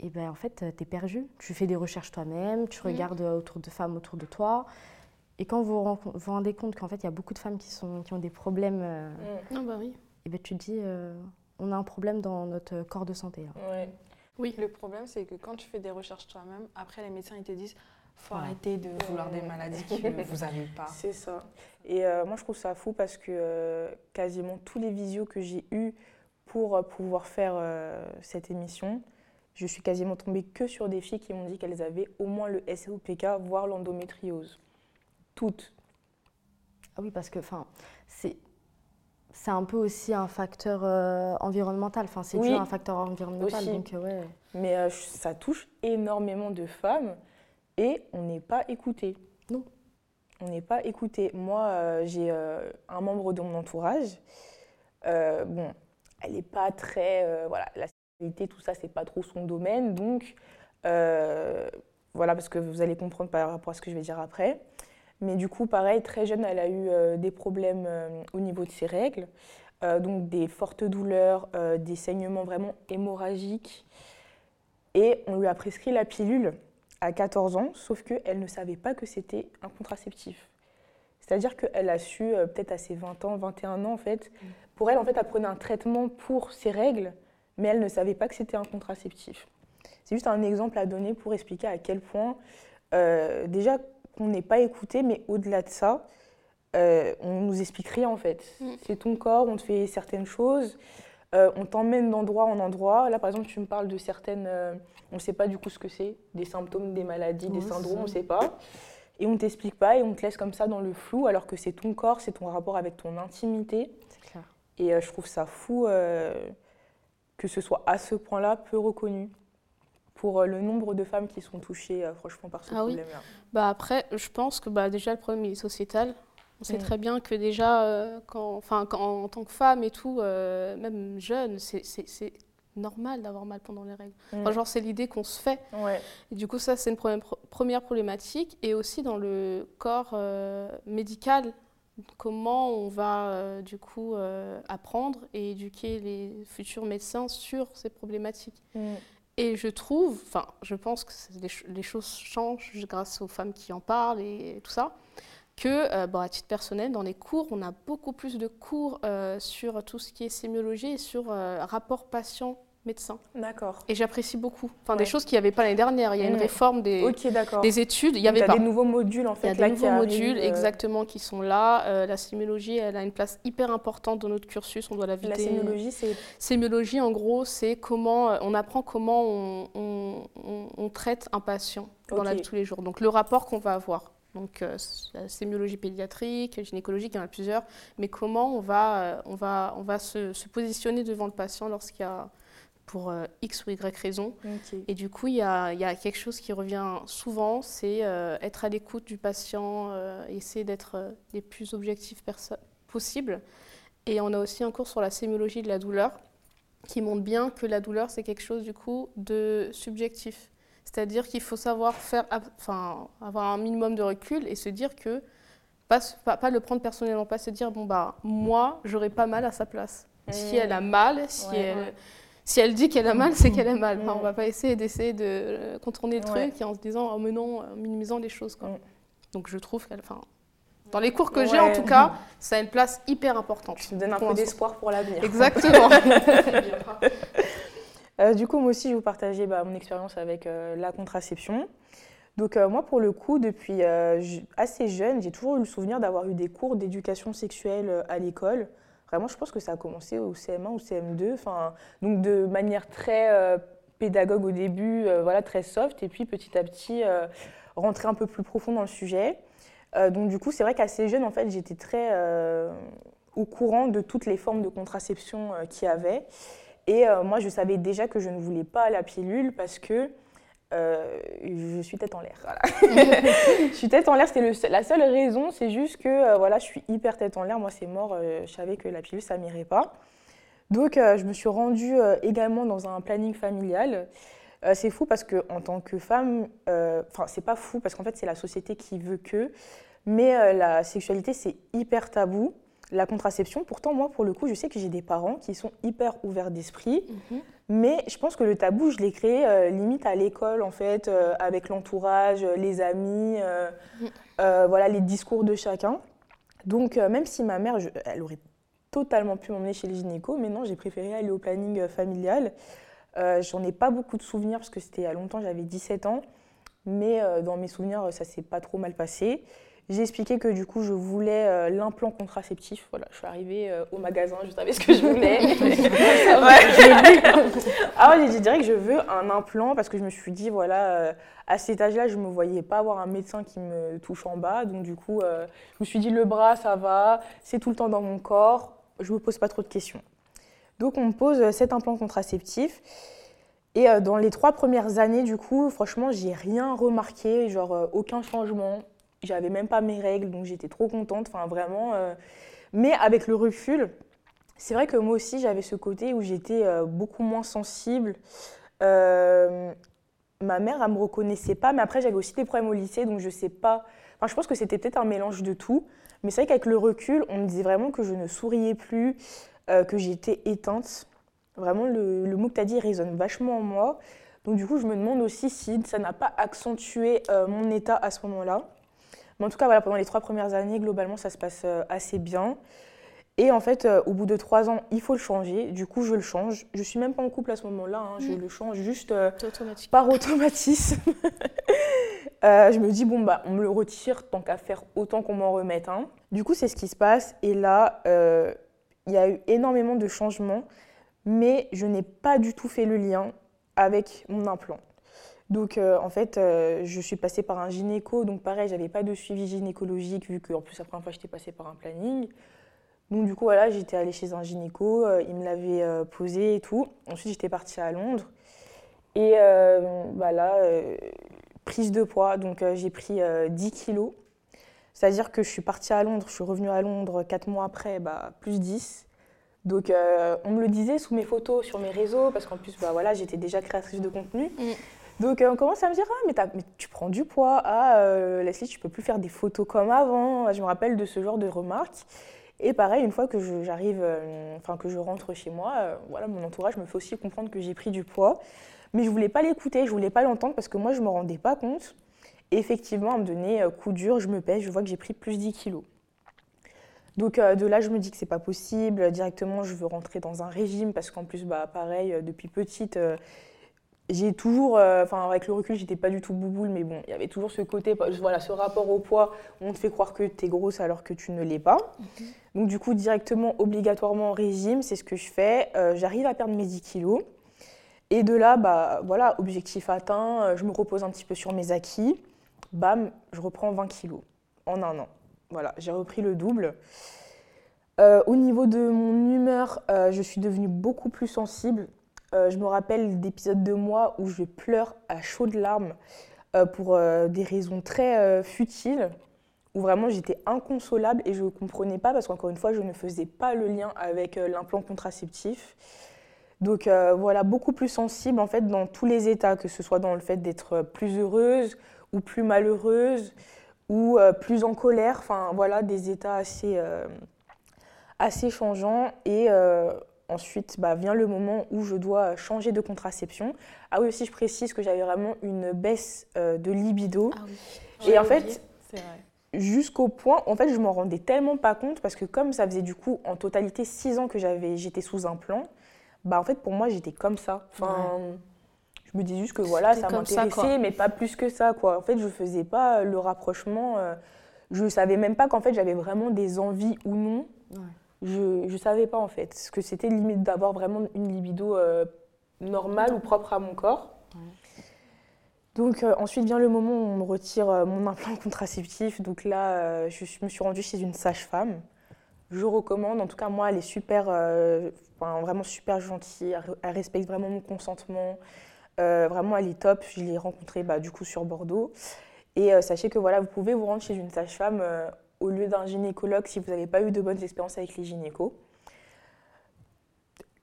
Et ben en fait, tu es perdu. Tu fais des recherches toi-même, tu Mhm. regardes euh, autour de femmes autour de toi. Et quand vous vous ren- vous vous rendez compte qu'en fait, il y a beaucoup de femmes qui, sont, qui ont des problèmes, euh, Mm. Non, bah oui. et ben tu te dis, euh, on a un problème dans notre corps de santé. là. Ouais. Oui. Le problème, c'est que quand tu fais des recherches toi-même, après les médecins ils te disent faut Ouais. arrêter de vouloir des maladies que vous n'avez pas. C'est ça. Et euh, moi, je trouve ça fou parce que euh, quasiment tous les visios que j'ai eus pour euh, pouvoir faire euh, cette émission, je suis quasiment tombée que sur des filles qui m'ont dit qu'elles avaient au moins le SOPK, voire l'endométriose. Toutes. Ah oui, parce que enfin, c'est c'est un peu aussi un facteur euh, environnemental. Enfin, c'est Oui. dû à un facteur environnemental. Aussi. Donc, ouais. Mais euh, ça touche énormément de femmes et on n'est pas écouté. Non. On n'est pas écouté. Moi, euh, j'ai euh, un membre de mon entourage. Euh, bon, elle n'est pas très. voilà, la sexualité, tout ça, c'est pas trop son domaine. Donc, voilà, parce que vous allez comprendre par rapport à ce que je vais dire après. Mais du coup, pareil, très jeune, elle a eu des problèmes au niveau de ses règles. Donc, des fortes douleurs, des saignements vraiment hémorragiques. Et on lui a prescrit la pilule à 14 ans, sauf qu'elle ne savait pas que c'était un contraceptif. C'est-à-dire qu'elle a su, euh, peut-être à ses 20 ans, 21 ans en fait, pour elle, en fait, elle prenait un traitement pour ses règles, mais elle ne savait pas que c'était un contraceptif. C'est juste un exemple à donner pour expliquer à quel point, euh, déjà, qu'on n'est pas écouté, mais au-delà de ça, euh, on nous explique rien en fait. Mm. C'est ton corps, on te fait certaines choses, euh, on t'emmène d'endroit en endroit. Là, par exemple, tu me parles de certaines, euh, on ne sait pas du coup ce que c'est, des symptômes, des maladies, des Oui, syndromes, on ne sait pas. Et on t'explique pas et on te laisse comme ça dans le flou, alors que c'est ton corps, c'est ton rapport avec ton intimité. C'est clair. Et euh, je trouve ça fou que ce soit à ce point-là peu reconnu pour le nombre de femmes qui sont touchées franchement par ce Ah oui. problème-là. Bah après, je pense que bah, déjà le problème il est sociétal. On sait Mm. très bien que déjà, euh, quand, enfin, quand- en tant que femme et tout, euh, même jeune, c'est- normal d'avoir mal pendant les règles. Mm. Enfin, genre, c'est l'idée qu'on se fait. Ouais. Et du coup, ça, c'est une première, problématique. Et aussi dans le corps euh, médical, comment on va du coup apprendre et éduquer les futurs médecins sur ces problématiques. Mm. Et je trouve, enfin, je pense que les choses changent grâce aux femmes qui en parlent et tout ça, que, euh, bon, à titre personnel, dans les cours, on a beaucoup plus de cours euh, sur tout ce qui est sémiologie et sur euh, rapport patient-médecin. D'accord. Et j'apprécie beaucoup. Enfin, Ouais. des choses qu'il n'y avait pas l'année dernière. Il y a une Mm. réforme des, études, il Donc, avait pas. des nouveaux modules en Il y fait a des nouveaux modules exactement qui sont là. La sémiologie, elle a une place hyper importante dans notre cursus. On doit la La vider. sémiologie, c'est Sémiologie, en gros, c'est comment on apprend comment on, on- on- on traite un patient dans la vie de tous les jours. Donc le rapport qu'on va avoir. Donc euh, la sémiologie pédiatrique, gynécologique, il y en a plusieurs. Mais comment on va, euh, on va, on va se, se positionner devant le patient lorsqu'il y a pour euh, X ou Y raison. Et du coup, il y y a quelque chose qui revient souvent, c'est euh, être à l'écoute du patient, euh, essayer d'être les plus objectifs possibles. Et on a aussi un cours sur la sémiologie de la douleur qui montre bien que la douleur, c'est quelque chose du coup de subjectif. C'est-à-dire qu'il faut savoir faire, enfin, avoir un minimum de recul et se dire que, pas, pas, pas le prendre personnellement, pas se dire, bon, bah, moi, j'aurais pas mal à sa place. Si Mm. elle a mal, si, Ouais, elle, ouais. si elle dit qu'elle a mal, c'est qu'elle a mal. Enfin, on va pas essayer d'essayer de contourner le Ouais. truc et en se disant, oh, mais non, en minimisant les choses. Quoi. Mm. Donc je trouve qu'elle, dans les cours que j'ai en tout cas, ça a une place hyper importante. Tu me donnes un peu d'espoir pour l'avenir. Exactement. Euh, du coup, moi aussi, je vais vous partager bah, mon expérience avec euh, la contraception. Donc, euh, moi, pour le coup, depuis assez jeune, j'ai toujours eu le souvenir d'avoir eu des cours d'éducation sexuelle à l'école. Vraiment, je pense que ça a commencé au CM1 ou CM2. Enfin, donc, de manière très pédagogue au début, voilà, très soft. Et puis, petit à petit, rentrer un peu plus profond dans le sujet. Donc, du coup, c'est vrai qu'assez jeune, en fait, j'étais très au courant de toutes les formes de contraception qu'il y avait. Et euh, moi, je savais déjà que je ne voulais pas la pilule parce que euh, je suis tête en l'air. Voilà. je suis tête en l'air, seul- la seule raison, c'est juste que euh, voilà, je suis hyper tête en l'air. Moi, c'est mort, euh, je savais que la pilule, ça m'irait pas. Donc, je me suis rendue également dans un planning familial. C'est fou parce que en tant que femme, enfin, c'est pas fou parce qu'en fait, c'est la société qui veut que, mais la sexualité, c'est hyper tabou. La contraception, pourtant, moi, pour le coup, je sais que j'ai des parents qui sont hyper ouverts d'esprit. Mhm. Mais je pense que le tabou, je l'ai créé euh, limite à l'école, en fait, euh, avec l'entourage, euh, les amis, euh, voilà, les discours de chacun. Donc, même si ma mère, je- elle aurait totalement pu m'emmener chez le gynéco, mais non, j'ai préféré aller au planning familial. J'en ai pas beaucoup de souvenirs parce que c'était il y a longtemps, j'avais 17 ans. Mais dans mes souvenirs, ça s'est pas trop mal passé. J'ai expliqué que du coup, je voulais euh, l'implant contraceptif. Voilà, je suis arrivée euh, au magasin, je savais ce que je voulais. Ah ouais, j'ai dit direct que je veux un implant parce que je me suis dit, voilà, euh, à cet âge-là, je ne me voyais pas avoir un médecin qui me touche en bas. Donc du coup, je me suis dit, le bras, ça va, c'est tout le temps dans mon corps, je ne me pose pas trop de questions. Donc on me pose cet implant contraceptif. Et dans les trois premières années, du coup, franchement, j'ai rien remarqué, genre aucun changement. J'avais même pas mes règles, donc j'étais trop contente. Enfin, vraiment. euh, Mais avec le recul, c'est vrai que moi aussi, j'avais ce côté où j'étais euh, beaucoup moins sensible. Euh, ma mère, elle me reconnaissait pas, mais après, j'avais aussi des problèmes au lycée, donc je sais pas. Enfin, je pense que c'était peut-être un mélange de tout. Mais c'est vrai qu'avec le recul, on me disait vraiment que je ne souriais plus, que j'étais éteinte. Vraiment, le, mot que tu as dit résonne vachement en moi. Donc, du coup, je me demande aussi si ça n'a pas accentué mon état à ce moment-là. Mais en tout cas, voilà, pendant les trois premières années, globalement, ça se passe assez bien. Et en fait, au bout de trois ans, il faut le changer. Du coup, je le change. Je suis même pas en couple à ce moment-là. Hein. Je mm. le change juste par automatisme. je me dis, bon, bah, on me le retire tant qu'à faire autant qu'on m'en remette un. Du coup, c'est ce qui se passe. Et là, il y a eu énormément de changements, mais je n'ai pas du tout fait le lien avec mon implant. Donc euh, en fait, euh, je suis passée par un gynéco, donc pareil, j'avais pas de suivi gynécologique vu qu'en plus la première fois j'étais passée par un planning. Donc du coup voilà, j'étais allée chez un gynéco, euh, il me l'avait posé et tout. Ensuite j'étais partie à Londres et bah là, prise de poids, donc j'ai pris 10 kilos. C'est-à-dire que je suis partie à Londres, je suis revenue à Londres 4 mois après, bah, plus 10. Donc on me le disait sous mes photos sur mes réseaux, parce qu'en plus bah, voilà, j'étais déjà créatrice de contenu. Mm. Donc euh, on commence à me dire ah mais, tu prends du poids, ah euh, Leslie tu peux plus faire des photos comme avant. Je me rappelle de ce genre de remarques. Et pareil, une fois que j'arrive, euh, que je rentre chez moi, voilà mon entourage me fait aussi comprendre que j'ai pris du poids. Mais je voulais pas l'écouter, je voulais pas l'entendre parce que moi je me rendais pas compte. Et effectivement, à me donner coup dur, je me pèse, je vois que j'ai pris plus 10 kilos. Donc de là, je me dis que c'est pas possible. Directement, je veux rentrer dans un régime parce qu'en plus, bah, pareil, depuis petite, j'ai toujours, euh, enfin avec le recul, j'étais pas du tout bouboule, mais bon, il y avait toujours ce côté, voilà, ce rapport au poids, où on te fait croire que tu es grosse alors que tu ne l'es pas. Mhm. Donc du coup, directement, obligatoirement régime, c'est ce que je fais. Euh, j'arrive à perdre mes 10 kilos. Et de là, bah voilà, objectif atteint, euh, je me repose un petit peu sur mes acquis. Bam, je reprends 20 kilos en un an. Voilà, j'ai repris le double. au niveau de mon humeur, je suis devenue beaucoup plus sensible. Euh, je me rappelle d'épisodes de moi où je pleure à chaudes larmes euh, pour euh, des raisons très futiles, où vraiment j'étais inconsolable et je ne comprenais pas parce qu'encore une fois, je ne faisais pas le lien avec l'implant contraceptif. Donc voilà, beaucoup plus sensible en fait dans tous les états, que ce soit dans le fait d'être plus heureuse ou plus malheureuse ou plus en colère, enfin voilà, des états assez, assez changeants. Et Ensuite, bah, vient le moment où je dois changer de contraception. Ah oui, aussi, je précise que j'avais vraiment une baisse euh, de libido. Ah oui. Et en fait, jusqu'au point, en fait, je m'en rendais tellement pas compte parce que comme ça faisait du coup en totalité six ans que j'avais, j'étais sous un plan, bah en fait pour moi j'étais comme ça. Enfin, je me dis juste que voilà, ça m'intéressait, mais pas plus que ça quoi. En fait, je faisais pas le rapprochement. Euh, je savais même pas qu'en fait j'avais vraiment des envies ou non. Ouais je ne savais pas en fait ce que c'était limite d'avoir vraiment une libido euh, normale ou propre à mon corps. Donc euh, ensuite vient le moment où on me retire euh, mon implant contraceptif. Donc là, je me suis rendue chez une sage-femme. Je recommande, en tout cas moi, elle est super, vraiment super gentille. Elle, respecte vraiment mon consentement. vraiment, elle est top. Je l'ai rencontrée bah, du coup sur Bordeaux. Et sachez que voilà, vous pouvez vous rendre chez une sage-femme au lieu d'un gynécologue si vous n'avez pas eu de bonnes expériences avec les gynécos.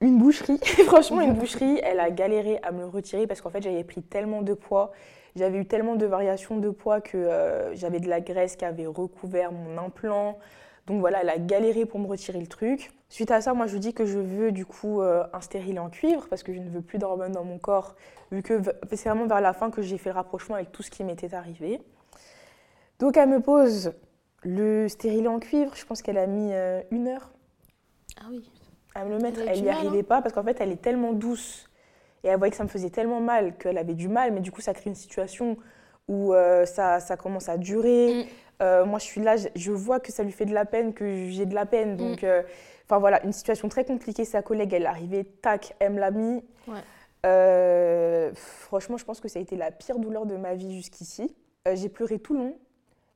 Une boucherie, franchement une boucherie, elle a galéré à me le retirer parce qu'en fait j'avais pris tellement de poids, j'avais eu tellement de variations de poids que euh, j'avais de la graisse qui avait recouvert mon implant. Donc voilà, elle a galéré pour me retirer le truc. Suite à ça, moi je dis que je veux du coup euh, un stérilet en cuivre parce que je ne veux plus d'hormones dans mon corps, vu que c'est vraiment vers la fin que j'ai fait le rapprochement avec tout ce qui m'était arrivé. Donc elle me pose le stérilet en cuivre, je pense qu'elle a mis euh, une heure. Ah oui. À me le mettre. Elle n'y arrivait hein. pas parce qu'en fait, elle est tellement douce et elle voyait que ça me faisait tellement mal qu'elle avait du mal, mais du coup, ça crée une situation où euh, ça, ça, commence à durer. Mm. Euh, moi, je suis là, je vois que ça lui fait de la peine, que j'ai de la peine. Mm. Donc, enfin voilà, une situation très compliquée. Sa collègue, elle est arrivée, tac, elle me l'a mis. franchement, je pense que ça a été la pire douleur de ma vie jusqu'ici. j'ai pleuré tout le long.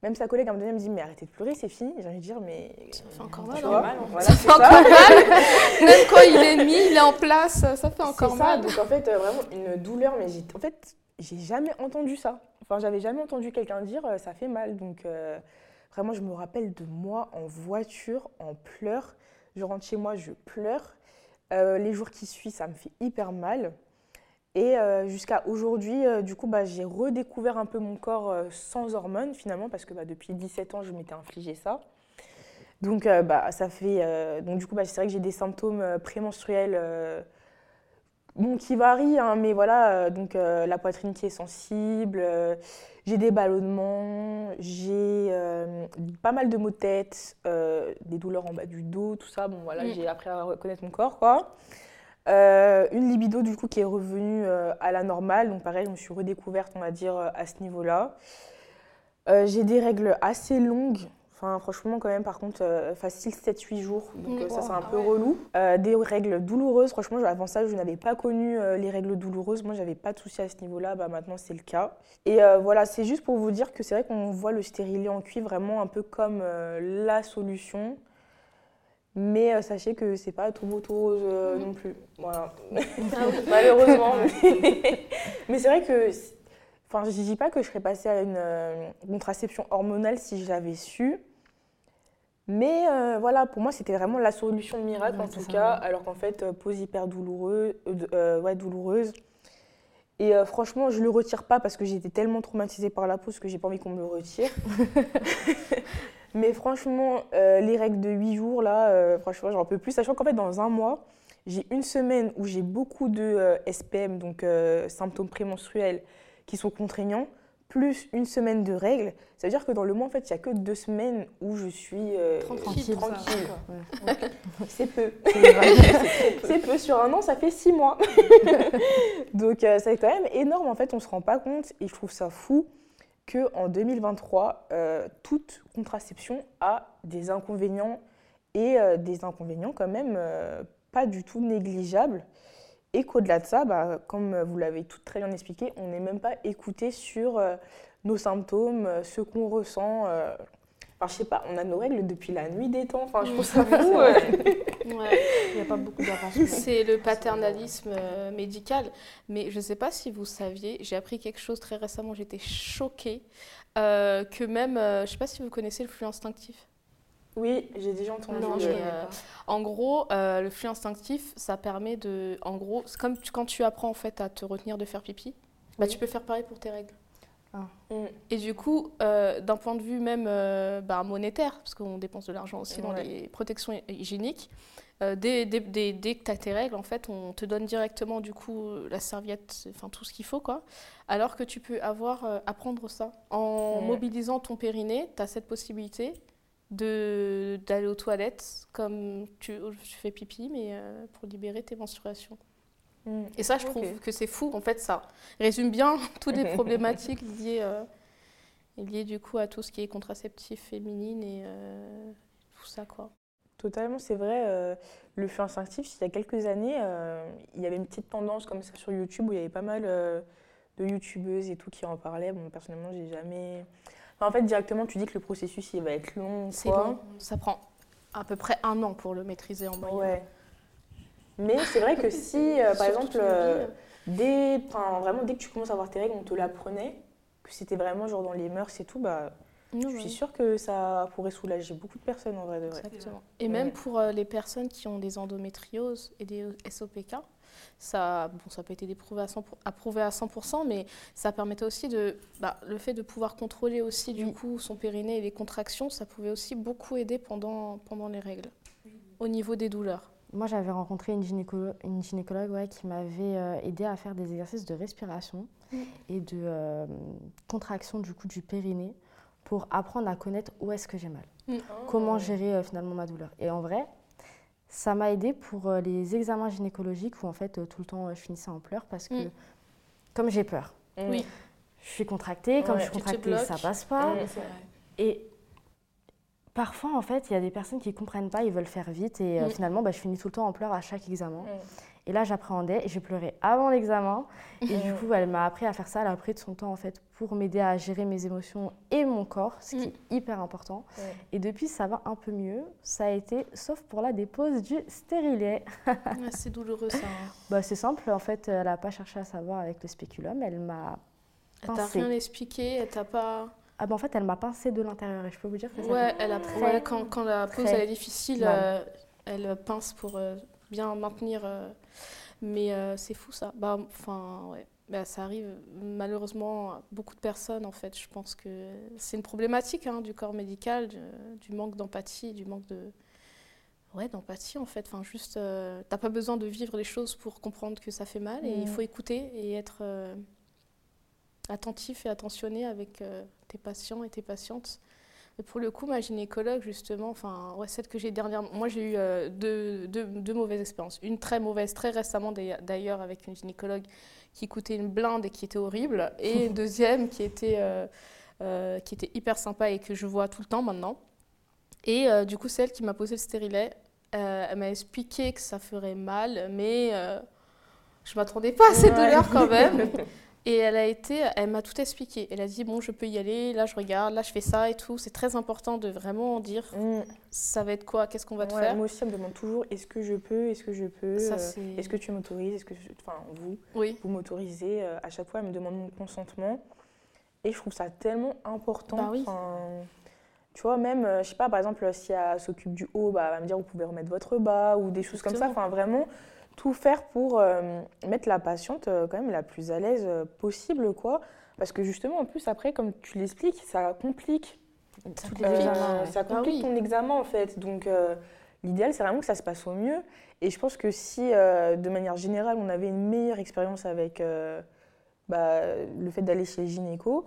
Même sa collègue à un moment donné me dit mais arrêtez de pleurer, c'est fini. J'ai envie de dire mais ça fait encore mal. Hein. ça fait encore mal. Même quand il est mis, il est en place, ça fait encore mal. Donc en fait euh, vraiment une douleur, mais en fait j'ai jamais entendu ça. Enfin j'avais jamais entendu quelqu'un dire euh, ça fait mal. Donc euh, vraiment je me rappelle de moi en voiture, en pleurs. Je rentre chez moi, je pleure. les jours qui suivent, ça me fait hyper mal. Et euh, jusqu'à aujourd'hui, euh, du coup, bah, j'ai redécouvert un peu mon corps euh, sans hormones finalement, parce que bah, depuis 17 ans, je m'étais infligé ça. Donc, bah, ça fait, donc du coup, bah, c'est vrai que j'ai des symptômes prémenstruels bon, qui varie, hein, mais voilà, donc la poitrine qui est sensible, j'ai des ballonnements, j'ai euh, pas mal de maux de tête, euh, des douleurs en bas du dos, tout ça. Bon, voilà, Mm. j'ai appris à reconnaître mon corps, quoi. Euh, une libido, du coup, qui est revenue euh, à la normale. Donc, pareil, je me suis redécouverte, on va dire, euh, à ce niveau-là. J'ai des règles assez longues. Enfin, franchement, quand même, par contre, facile 7-8 jours. Donc, Mm. ça, c'est un Ah peu ouais. relou. Des règles douloureuses. Franchement, avant ça, je n'avais pas connu les règles douloureuses. Moi, j'avais pas de soucis à ce niveau-là. Bah, maintenant, c'est le cas. Et voilà, c'est juste pour vous dire que c'est vrai qu'on voit le stérilet en cuivre vraiment un peu comme la solution. Mais euh, sachez que c'est pas tout beau, tout rose euh, Mhm. non plus. Voilà. Ah. Malheureusement. mais mais c'est vrai que. Enfin, je dis pas que je serais passée à une euh, contraception hormonale si je l'avais su. Mais voilà, pour moi, c'était vraiment la solution miracle Ouais, en tout ça, cas. ouais. Alors qu'en fait, pause hyper douloureuse, ouais, douloureuse. Et franchement, je le retire pas parce que j'étais tellement traumatisée par la pause que j'ai pas envie qu'on me le retire. Mais franchement, euh, les règles de 8 jours, là, euh, franchement, j'en peux plus. Sachant qu'en fait, dans un mois, j'ai une semaine où j'ai beaucoup de euh, SPM, donc symptômes prémenstruels, qui sont contraignants, plus une semaine de règles. Ça veut dire que dans le mois, en fait, il n'y a que deux semaines où je suis Tranquille. C'est peu. C'est peu. Sur un an, ça fait six mois. Donc, c'est quand même énorme. En fait, on ne se rend pas compte. Et je trouve ça fou qu'en 2023, euh, toute contraception a des inconvénients. Et euh, des inconvénients quand même euh, pas du tout négligeables. Et qu'au-delà de ça, bah, comme vous l'avez tout très bien expliqué, on n'est même pas écouté sur nos symptômes, ce qu'on ressent. Enfin, je sais pas, on a nos règles depuis la nuit des temps. Enfin, je trouve ça fou. euh. Ouais. Il n'y a pas beaucoup d'avancement. C'est le paternalisme euh, médical. Mais je ne sais pas si vous saviez, j'ai appris quelque chose très récemment, j'étais choquée, euh, que même, euh, je ne sais pas si vous connaissez le flux instinctif. Oui, j'ai déjà entendu. Non, je. En gros, euh, le flux instinctif, ça permet de... En gros, c'est comme tu- quand tu apprends en fait à te retenir de faire pipi, bah, Oui. tu peux faire pareil pour tes règles. Mm. Et du coup, euh, d'un point de vue même euh, bah, monétaire, parce qu'on dépense de l'argent aussi dans les protections hy- hygiéniques, euh, dès, dès- dès- dès que tu as tes règles, en fait, on te donne directement du coup la serviette, enfin tout ce qu'il faut, quoi. Alors que tu peux avoir, apprendre ça. En Ouais. mobilisant ton périnée, tu as cette possibilité d'aller aux toilettes comme tu, tu fais pipi, mais pour libérer tes menstruations. Mm. Et ça, je trouve que c'est fou. En fait, ça résume bien toutes les problématiques liées, euh, liées du coup à tout ce qui est contraceptif féminine et euh, tout ça, quoi. Totalement, c'est vrai. euh, le flux instinctif, il y a quelques années, il y avait une petite tendance comme ça sur YouTube où il y avait pas mal de youtubeuses et tout qui en parlaient. Bon, personnellement, j'ai jamais. Enfin, en fait, directement, tu dis que le processus, il va être long. C'est long. Ça prend à peu près un an pour le maîtriser en moyenne. Ouais. Mais c'est vrai que si, euh, par exemple, euh, vie, dès, vraiment, dès que tu commences à avoir tes règles, on te l'apprenait, que c'était vraiment genre dans les mœurs et tout, bah, Non, je ouais. suis sûre que ça pourrait soulager beaucoup de personnes en vrai de vrai. Exactement. Et Ouais. même pour euh, les personnes qui ont des endométrioses et des SOPK, ça, bon, ça peut être éprouvé à 100%, approuvé à 100%, mais ça permettait aussi de, bah, le fait de pouvoir contrôler aussi du Oui. coup son périnée et les contractions, ça pouvait aussi beaucoup aider pendant, pendant les règles, au niveau des douleurs. Moi, j'avais rencontré une, gynécolo- une gynécologue ouais, qui m'avait euh, aidé à faire des exercices de respiration Mm. et de euh, contraction du coup du périnée pour apprendre à connaître où est-ce que j'ai mal. Oh. Comment gérer euh, finalement ma douleur. Et en vrai, ça m'a aidé pour euh, les examens gynécologiques où en fait tout le temps je finissais en pleurs parce que Mm. comme j'ai peur, Mm. Oui. je suis contractée, comme Ouais. je suis contractée, ça passe pas. Mm. Et parfois, en fait, il y a des personnes qui ne comprennent pas, ils veulent faire vite. Et euh, Mm. finalement, bah, je finis tout le temps en pleurs à chaque examen. Mm. Et là, j'appréhendais et j'ai pleuré avant l'examen. Et du coup, elle m'a appris à faire ça. Elle a pris de son temps, en fait, pour m'aider à gérer mes émotions et mon corps, ce qui Mm. est hyper important. Et depuis, ça va un peu mieux. Ça a été, sauf pour la dépose du stérilet. Ouais, c'est douloureux ça. hein. Bah, c'est simple, en fait, elle n'a pas cherché à savoir avec le spéculum. Elle m'a... Elle t'a rien expliqué, elle t'a pas. Ah bah, en fait, elle m'a pincé de l'intérieur. Et je peux vous dire que ça Ouais, elle a très, ouais, quand, quand la très elle est difficile, euh, elle pince pour euh, bien maintenir. euh, mais c'est fou ça. Bah, enfin, ouais. Bah, ça arrive malheureusement à beaucoup de personnes en fait. Je pense que c'est une problématique hein, du corps médical, du, du manque d'empathie, du manque de ouais, d'empathie en fait. Enfin, juste, euh, t'as pas besoin de vivre les choses pour comprendre que ça fait mal et il Mm. faut écouter et être euh, attentif et attentionné avec euh, tes patients et tes patientes. Et pour le coup, ma gynécologue, justement, enfin, ouais, celle que j'ai dernièrement, moi j'ai eu euh, deux, deux- deux mauvaises expériences. Une très mauvaise, très récemment d'ailleurs- avec une gynécologue qui coûtait une blinde et qui était horrible. Et une deuxième qui était, euh, euh, qui était hyper sympa et que je vois tout le temps maintenant. Et du coup, celle qui m'a posé le stérilet, elle m'a expliqué que ça ferait mal, mais je m'attendais pas à ces Ouais. douleurs quand même. Et elle a été, elle m'a tout expliqué. Elle a dit bon, je peux y aller. Là, je regarde. Là, je fais ça et tout. C'est très important de vraiment dire Mm. ça va être quoi, qu'est-ce qu'on va te Ouais, faire? Moi aussi, elle me demande toujours est-ce que je peux, est-ce que je peux, euh, est-ce que tu m'autorises, est-ce que, je- enfin, vous, Oui. vous m'autorisez. euh, à chaque fois, elle me demande mon consentement. Et je trouve ça tellement important. Bah oui. Tu vois, même, euh, je sais pas, par exemple, si elle s'occupe du haut, bah, elle va me dire vous pouvez remettre votre bas ou des choses comme ça. Enfin, vraiment, tout faire pour euh, mettre la patiente euh, quand même la plus à l'aise euh, possible, quoi. Parce que justement, en plus, après, comme tu l'expliques, ça complique Tous les examens, ouais. ça Ah complique oui. ton examen en fait. Donc l'idéal c'est vraiment que ça se passe au mieux. Et je pense que si de manière générale on avait une meilleure expérience avec bah, le fait d'aller chez le gynéco,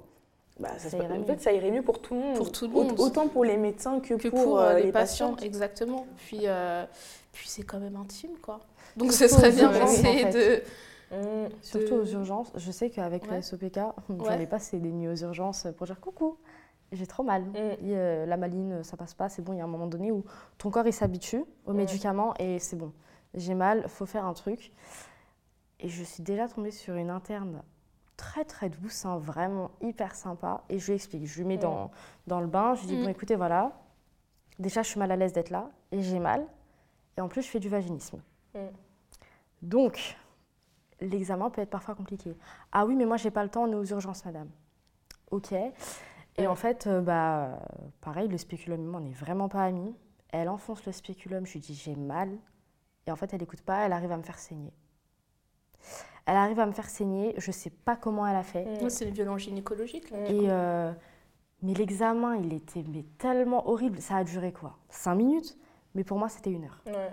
bah, ça, irait en mieux. fait ça irait mieux pour tout le monde. Pour tout le Au- monde. Autant pour les médecins que, que pour, pour, euh, les, les patients, exactement. Puis, euh, puis c'est quand même intime, quoi. Donc ce serait bien d'essayer en de... Mm. Surtout aux urgences. Je sais qu'avec Ouais. le SOPK, j'en Ouais. ai passé des nuits aux urgences pour dire coucou, j'ai trop mal. Mm. Et, euh, la maline, ça passe pas, c'est bon. Il y a un moment donné où ton corps il s'habitue aux Ouais. médicaments et c'est bon. J'ai mal, faut faire un truc. Et je suis déjà tombée sur une interne très très douce, hein, vraiment hyper sympa. Et je lui explique, je lui mets dans, dans le bain, je lui dis Mm. bon écoutez voilà, déjà je suis mal à l'aise d'être là et j'ai mal. Et en plus je fais du vaginisme. Donc, l'examen peut être parfois compliqué. Ah oui, mais moi, j'ai pas le temps, on est aux urgences, madame. Ok. Et Ouais. en fait, euh, bah, pareil, le spéculum on n'est vraiment pas amis. Elle enfonce le spéculum, je lui dis j'ai mal. Et en fait, elle n'écoute pas, elle arrive à me faire saigner. Elle arrive à me faire saigner, je sais pas comment elle a fait. Ouais, C'est les violences gynécologiques, là. Et euh, mais l'examen, il était mais tellement horrible. Ça a duré quoi Cinq minutes Mais pour moi, c'était une heure. Ouais.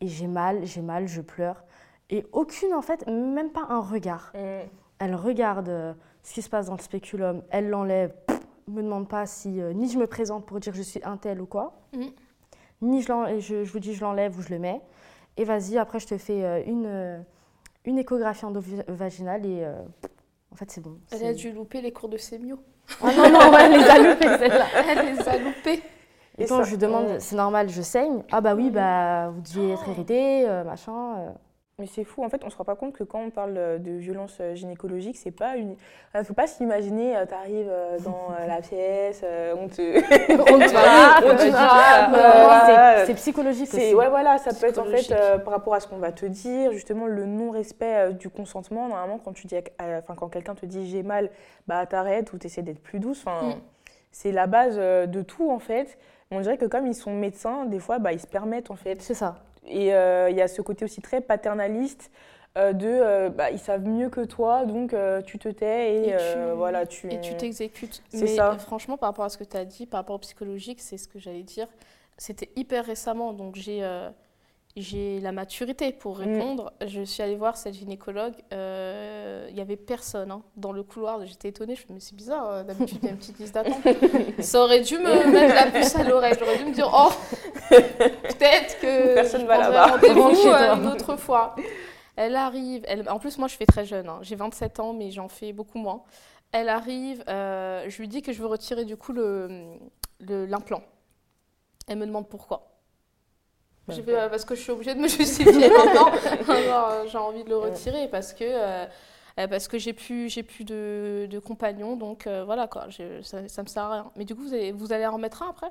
Et j'ai mal, j'ai mal, je pleure. Et aucune, en fait, même pas un regard. Mm. Elle regarde euh, ce qui se passe dans le spéculum, elle l'enlève, me demande pas si euh, ni je me présente pour dire je suis un tel ou quoi, Mhm. ni je, l'en- je, je vous dis je l'enlève ou je le mets. Et vas-y, après je te fais euh, une, euh, une échographie endovaginale et euh, en fait c'est bon. Elle a dû louper les cours de sémio. Ah non, non, ouais, elle les a loupés celle-là. Elle les a loupés. Et Et quand ça- je lui demande, c'est normal, je saigne Ah bah oui, bah vous deviez être irrité, euh, machin. euh. Mais c'est fou, en fait, on se rend pas compte que quand on parle euh, de violence gynécologique, c'est pas une. Il faut pas s'imaginer, tu arrives dans la pièce, on te. On te on te c'est- psychologique C'est aussi. ouais voilà, ça peut être en fait euh, par rapport à ce qu'on va te dire, justement le non-respect du consentement. Normalement, quand tu dis, enfin quand quelqu'un te dit j'ai mal, bah t'arrêtes ou t'essaies d'être plus douce. Enfin, Mm. c'est la base de tout en fait. On dirait que comme ils sont médecins, des fois, bah ils se permettent en fait. C'est ça. Et euh, il y a ce côté aussi très paternaliste. euh, de euh, bah, ils savent mieux que toi donc tu te tais et, Et tu- voilà tu Et tu t'exécutes. C'est Mais ça. franchement, par rapport à ce que tu as dit, par rapport au psychologique, c'est ce que j'allais dire. C'était hyper récemment, donc j'ai j'ai la maturité pour Mm. répondre. Je suis allée voir cette gynécologue. euh, Il y avait personne hein, dans le couloir. J'étais étonnée. Je me suis dit, mais c'est bizarre. euh, D'habitude, il y a une petite liste d'attente. Ça aurait dû me mettre la puce à l'oreille. J'aurais dû me dire, oh, peut-être que Personne je va là-bas. euh, une autre fois. Elle arrive. Elle... En plus, moi, je fais très jeune. hein. J'ai 27 ans, mais j'en fais beaucoup moins. Elle arrive. euh, je lui dis que je veux retirer du coup le le- l'implant. Elle me demande pourquoi. J'ai fait, euh, parce que je suis obligée de me justifier maintenant. Euh, j'ai envie de le retirer parce que, euh, parce que j'ai plus, j'ai plus de, de compagnon. Donc euh, voilà, quoi, ça, ça me sert à rien. Mais du coup, vous allez, vous allez en remettre un après?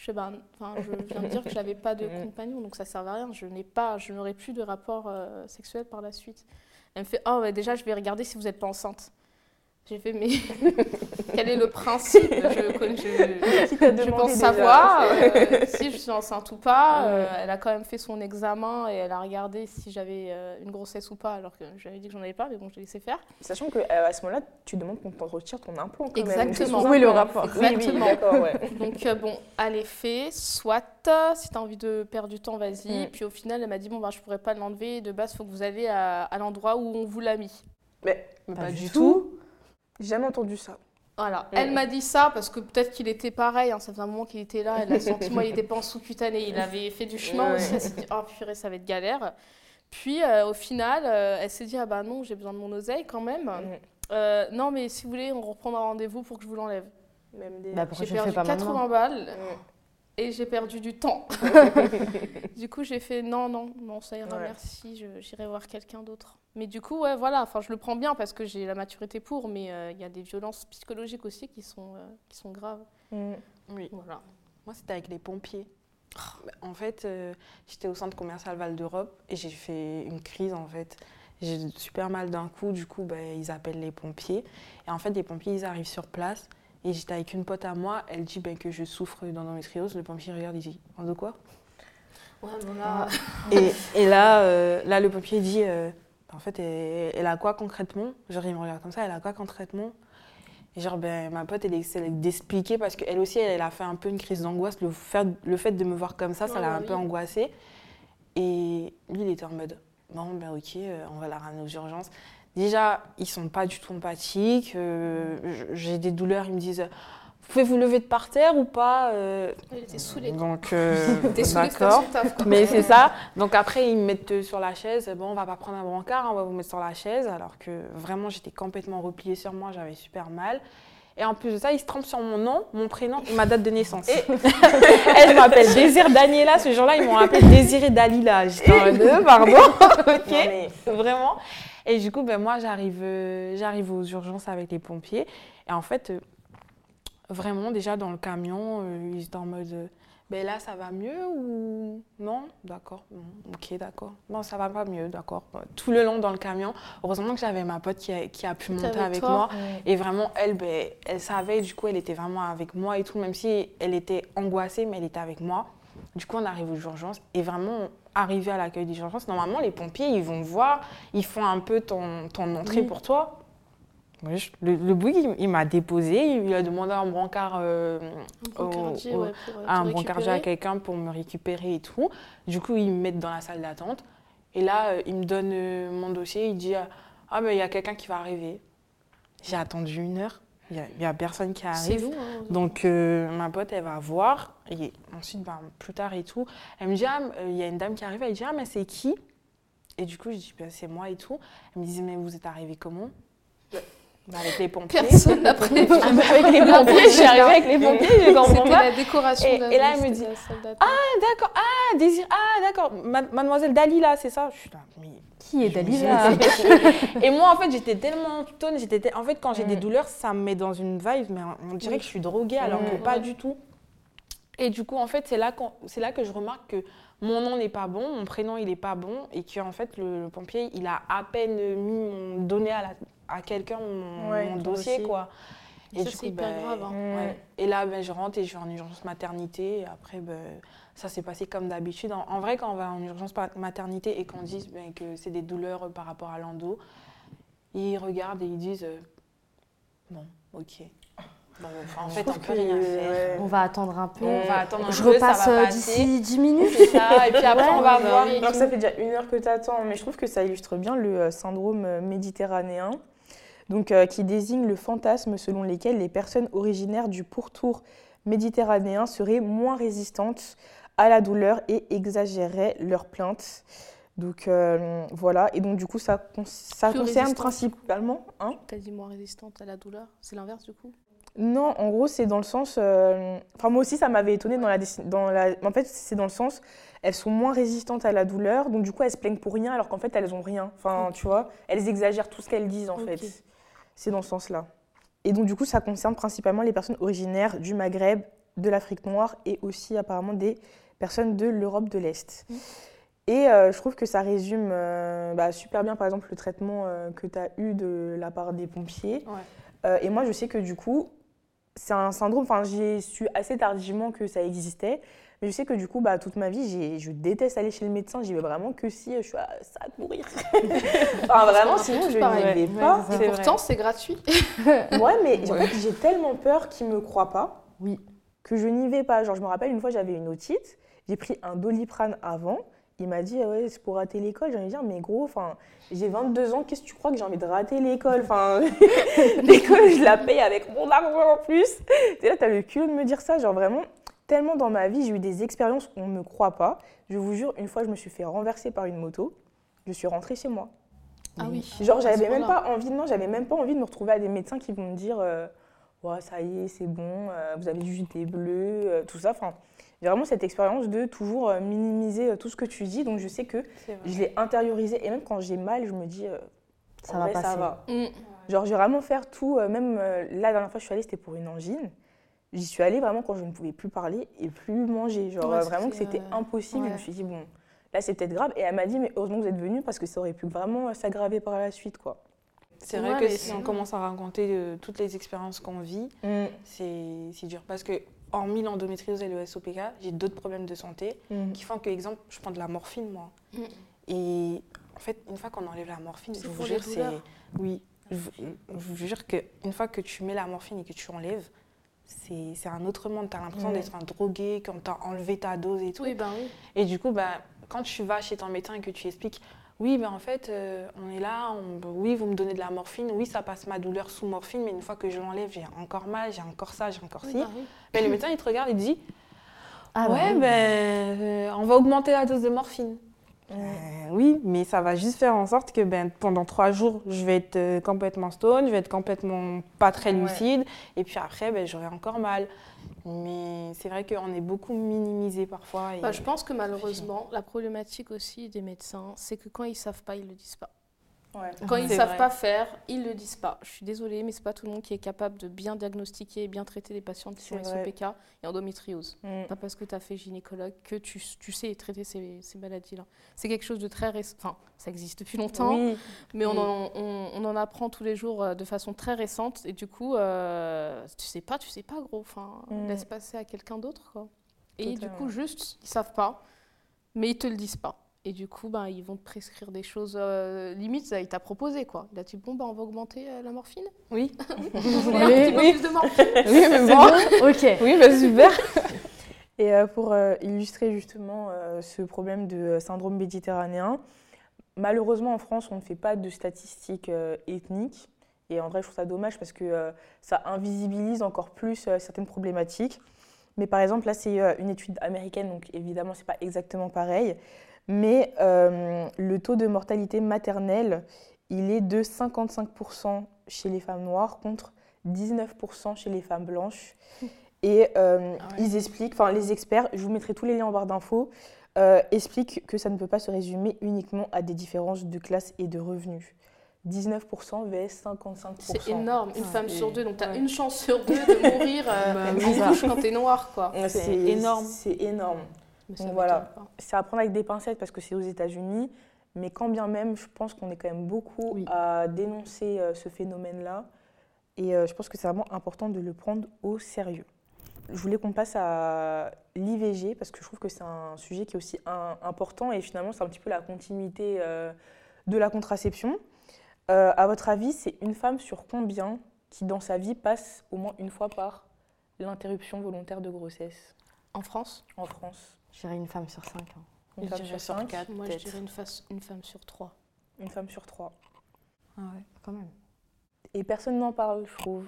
Je, ben, viens de dire que je n'avais pas de compagnon, donc ça ne sert à rien. Je n'ai pas, je n'aurai plus de rapport euh, sexuel par la suite. Elle me fait, oh, ouais, déjà, je vais regarder si vous n'êtes pas enceinte. J'ai fait, mais quel est le principe Je, je- pense déjà savoir euh, si je suis enceinte ou pas. Ouais. Euh, elle a quand même fait son examen et elle a regardé si j'avais euh, une grossesse ou pas, alors que j'avais dit que j'en avais pas, mais bon, je l'ai laissé faire. Sachant que euh, à ce moment-là, tu demandes qu'on t'en retire ton implant quand même. Exactement. Où est le rapport? Oui, oui, Exactement. ouais. Donc euh, bon, allez, fais, soit, euh, si tu as envie de perdre du temps, vas-y. Mm. Puis au final, elle m'a dit, bon, bah, je pourrais pas l'enlever, de base, il faut que vous alliez à, à l'endroit où on vous l'a mis. Mais Mais Pas pas, du du tout. tout. J'ai jamais entendu ça. Voilà, elle m'a dit ça parce que peut-être qu'il était pareil, hein, ça faisait un moment qu'il était là, elle a senti, moi il était pas en sous-cutané, il avait fait du chemin Ouais. aussi, elle s'est dit, oh purée, ça va être galère. Puis euh, au final, euh, elle s'est dit, ah bah non, j'ai besoin de mon oseille quand même. Euh, non, mais si vous voulez, on reprendra rendez-vous pour que je vous l'enlève. Même des... Bah, J'ai perdu pas 80 maintenant balles. Et j'ai perdu du temps. du coup, j'ai fait non, non, non, ça ira, Ouais. merci, je- j'irai voir quelqu'un d'autre. Mais du coup, ouais, voilà, enfin, je le prends bien parce que j'ai la maturité pour, mais euh, il y a des violences psychologiques aussi qui sont, euh, qui sont graves. Mm. Oui. Voilà. Moi, c'était avec les pompiers. Bah, En fait, euh, j'étais au centre commercial Val d'Europe et j'ai fait une crise en fait. J'ai super mal d'un coup, du coup, bah, ils appellent les pompiers. Et en fait, les pompiers, ils arrivent sur place. Et j'étais avec une pote à moi, elle dit bah, que je souffre d'endométriose. Le pompier regarde, il dit De quoi? Ouais, voilà. et, et là, euh, là, le pompier dit euh, En fait, elle, elle a quoi concrètement? Genre, il me regarde comme ça, elle a quoi concrètement? Et genre, ben, ma pote, elle essaie d'expliquer parce qu'elle aussi, elle, a fait un peu une crise d'angoisse. Le, fait- le fait de me voir comme ça, ça Ouais, l'a bah un peu angoissée. Et lui, il était en mode Bon, ben ok, euh, on va la ramener aux urgences. Déjà, ils sont pas du tout empathiques. euh, j'ai des douleurs, ils me disent Vous pouvez vous lever de par terre ou pas Euh, était saoulé. Donc, euh, T'es d'accord. Mais c'est ça. Donc après, ils me mettent sur la chaise. Bon, on va pas prendre un brancard, on va vous mettre sur la chaise. Alors que vraiment, j'étais complètement repliée sur moi, j'avais super mal. Et en plus de ça, ils se trompent sur mon nom, mon prénom et ma date de naissance. Elle m'appelle Désir Daniela. Ce jour-là, ils m'ont appelé Désiré Dalila. J'étais en mode, euh, pardon. ok. Non, mais- Vraiment. Et du coup, ben, moi, j'arrive, euh, j'arrive aux urgences avec les pompiers. Et en fait, euh, vraiment, déjà dans le camion, euh, ils étaient en mode euh, ben là, ça va mieux ou non? D'accord. ok, d'accord. Non, ça va pas mieux, d'accord. Tout le long dans le camion, heureusement que j'avais ma pote qui a, qui a pu monter avec toi. moi. Et vraiment, elle, ben, elle savait, du coup, elle était vraiment avec moi et tout, même si elle était angoissée, mais elle était avec moi. Du coup, on arrive aux urgences et vraiment, arrivé à l'accueil des urgences, normalement, les pompiers, ils vont voir, ils font un peu ton, ton entrée Oui. pour toi. Moi, je- le, le boug, il, il m'a déposé, il a demandé un brancard, euh, Un au- ouais, euh, un te brancardier à quelqu'un pour me récupérer et tout. Du coup, ils me mettent dans la salle d'attente. Et là, euh, il me donne euh, mon dossier, il dit Ah, ben il y a quelqu'un qui va arriver. J'ai attendu une heure, il n'y a, il y a personne qui C'est arrive. nous, hein. Donc, euh, ma pote, elle va voir. Et ensuite, ben, plus tard et tout, elle me dit Ah, euh, il y a une dame qui arrive. Elle dit Ah, mais c'est qui? Et du coup, je dis Ben, C'est moi et tout. Elle me disait Mais vous êtes arrivé comment? Ben, Avec les pompiers. Personne n'a prévu. Ah, ben, avec les pompiers, je suis arrivée avec les pompiers, je comprends C'était la décoration Et- de la et là, elle me dit. Ah, d'accord. Ah, Désir. Ah, d'accord. Ma- Mademoiselle Dalila, c'est ça? Je suis là, mais Qui est Dalila? Et moi, en fait, j'étais tellement tonne. J'étais te- En fait, quand j'ai des douleurs, ça me met dans une vibe, mais on dirait Oui. que je suis droguée, alors que pas du tout. Et du coup, en fait, c'est là, c'est là que je remarque que mon nom n'est pas bon, mon prénom, il n'est pas bon, et que en fait, le, le pompier, il a à peine mis mon, donné à, la- à quelqu'un mon, Ouais, mon ton dossier, dossier. quoi. Ça, c'est hyper grave, hein. Ouais. Et là, ben, je rentre et je vais en urgence maternité. Et après, ben, ça s'est passé comme d'habitude. En, en vrai, quand on va en urgence maternité et qu'on dit ben, que c'est des douleurs euh, par rapport à l'endo, ils regardent et ils disent euh, Bon, ok. Bon, enfin, en fait, on peut rien faire. On va attendre un peu. On va attendre un Je peu, repasse ça va euh, passer. d'ici 10 minutes. C'est ça, et puis après, Ouais, on va bah voir. et Alors ça fait déjà une heure que tu attends, mais je trouve que ça illustre bien le euh, syndrome euh, méditerranéen, donc, euh, qui désigne le fantasme selon lequel les personnes originaires du pourtour méditerranéen seraient moins résistantes à la douleur et exagéreraient leurs plaintes. Donc euh, voilà, et donc du coup ça, con- ça concerne principalement... Hein Quasiment résistante à la douleur. C'est l'inverse du coup? Non, en gros, c'est dans le sens. euh, Enfin, moi aussi, ça m'avait étonné dans la, dans la. En fait, c'est dans le sens. Elles sont moins résistantes à la douleur, donc du coup, elles se plaignent pour rien, alors qu'en fait, elles ont rien. Enfin, tu vois, elles exagèrent tout ce qu'elles disent, en fait. C'est dans ce sens-là. Et donc, du coup, ça concerne principalement les personnes originaires du Maghreb, de l'Afrique noire et aussi, apparemment, des personnes de l'Europe de l'Est. Mm. Et euh, je trouve que ça résume euh, bah, super bien, par exemple, le traitement euh, que tu as eu de la part des pompiers. Ouais. Et moi, je sais que du coup, c'est un syndrome, enfin, j'ai su assez tardivement que ça existait. Mais je sais que du coup, bah, toute ma vie, j'ai- je déteste aller chez le médecin. J'y vais vraiment que si euh, je suis à ça de mourir. enfin, vraiment, sinon, je n'y vais Ouais, pas. c'est Et vrai. pourtant, c'est gratuit. Ouais, mais en Ouais. fait, j'ai tellement peur qu'ils me croient pas Oui. que je n'y vais pas. Genre, je me rappelle une fois, j'avais une otite, j'ai pris un doliprane avant. Il m'a dit, ah ouais, c'est pour rater l'école. J'ai envie de dire, mais gros, enfin, j'ai 22 ans, qu'est-ce que tu crois que j'ai envie de rater l'école? Enfin, l'école, je la paye avec mon argent en plus. Et là, t'as le culot de me dire ça. Genre, vraiment, tellement dans ma vie, j'ai eu des expériences où on ne me croit pas. Je vous jure, une fois, je me suis fait renverser par une moto. Je suis rentrée chez moi. Ah oui. Genre, j'avais même pas envie, non, j'avais même pas envie de me retrouver à des médecins qui vont me dire, euh, ouais, ça y est, c'est bon, euh, vous avez juste des bleus, euh, tout ça. Enfin, j'ai vraiment cette expérience de toujours euh, minimiser euh, tout ce que tu dis, donc je sais que je l'ai intériorisé. Et même quand j'ai mal, je me dis, euh, Ça en va vrai, passer. ça va. Mm. Genre, je vais vraiment faire tout, euh, même euh, la dernière fois que je suis allée, c'était pour une angine. J'y suis allée vraiment quand je ne pouvais plus parler et plus manger. Genre, Ouais, euh, vraiment que c'était euh, impossible. Je me suis dit, bon, là, c'est peut-être grave. Et elle m'a dit, mais heureusement que vous êtes venus parce que ça aurait pu vraiment s'aggraver par la suite, quoi. C'est Ouais, vrai que si on commence à raconter euh, toutes les expériences qu'on vit, Mm. c'est c'est dur. Parce que, hormis l'endométriose et le SOPK, j'ai d'autres problèmes de santé Mm. qui font que, exemple, je prends de la morphine, moi. Mm. Et en fait, une fois qu'on enlève la morphine, C'est je vous jure, c'est. Oui, je, vous- je vous jure qu'une fois que tu mets la morphine et que tu enlèves, c'est c'est un autre monde. Tu as l'impression d'être un drogué, quand tu as enlevé ta dose et tout. Oui, ben oui. Et du coup, bah, quand tu vas chez ton médecin et que tu expliques, oui, ben en fait, euh, on est là, on- oui, vous me donnez de la morphine, oui, ça passe ma douleur sous morphine, mais une fois que je l'enlève, j'ai encore mal, j'ai encore ça, j'ai encore Oui, ci. ben oui. Mais le médecin, il te regarde et te dit, Ah bah ouais, ben, euh, on va augmenter la dose de morphine. Euh, oui, mais ça va juste faire en sorte que ben, pendant trois jours, je vais être euh, complètement stone, je vais être complètement pas très Ouais. lucide, et puis après, ben, j'aurai encore mal. Mais c'est vrai qu'on est beaucoup minimisé parfois. et- Bah, je pense que malheureusement, la problématique aussi des médecins, c'est que quand ils savent pas, ils le disent pas. Ouais. Quand ils C'est savent vrai. pas faire, ils le disent pas. Je suis désolée, mais c'est pas tout le monde qui est capable de bien diagnostiquer et bien traiter les patients qui sont. SOPK et endométriose. Mm. Pas parce que tu as fait gynécologue que tu, tu sais traiter ces, ces maladies-là. C'est quelque chose de très récent. Enfin, ça existe depuis longtemps, Oui. mais on, Oui. en, on, on en apprend tous les jours euh, de façon très récente. Et du coup, euh, tu sais pas, tu sais pas, gros. Enfin, Mm. laisse passer à quelqu'un d'autre, quoi. Et du coup, juste, ils savent pas, mais ils te le disent pas. Et du coup, ben, ils vont te prescrire des choses euh, limite, ça, il t'a proposé quoi. Il a dit bon, ben, on va augmenter euh, la morphine. Oui, Vous voulez Oui, un petit peu oui. plus de morphine oui mais bon. Ok. Oui, bah super. Et euh, pour euh, illustrer justement ce problème de syndrome méditerranéen, malheureusement en France, on ne fait pas de statistiques ethniques. Et en vrai, je trouve ça dommage parce que ça invisibilise encore plus certaines problématiques. Mais par exemple, là, c'est une étude américaine, donc évidemment, ce n'est pas exactement pareil. Mais euh, le taux de mortalité maternelle, il est de 55% chez les femmes noires contre 19% chez les femmes blanches. Et euh, Ah ouais. ils expliquent, enfin les experts, je vous mettrai tous les liens en barre d'infos, euh, expliquent que ça ne peut pas se résumer uniquement à des différences de classe et de revenus. 19% vs 55%. C'est énorme, une Ouais. femme sur deux, donc tu as ouais. une chance sur deux de mourir euh, Bah en oui. couche quand t'es noire, quoi. C'est énorme. C'est énorme. Mais ça Donc voilà. C'est à prendre avec des pincettes parce que c'est aux États-Unis, mais quand bien même, je pense qu'on est quand même beaucoup Oui. à dénoncer euh, ce phénomène-là. Et euh, je pense que c'est vraiment important de le prendre au sérieux. Je voulais qu'on passe à l'IVG parce que je trouve que c'est un sujet qui est aussi important et finalement c'est un petit peu la continuité euh, de la contraception. Euh, à votre avis, c'est une femme sur combien qui dans sa vie passe au moins une fois par l'interruption volontaire de grossesse? En France, en France Je dirais une femme sur cinq. hein. Une femme sur sur cinq quatre, moi je peut-être. dirais une, face- une femme sur trois. Une femme sur trois. Ah ouais. Quand même. Et personne n'en parle, je trouve.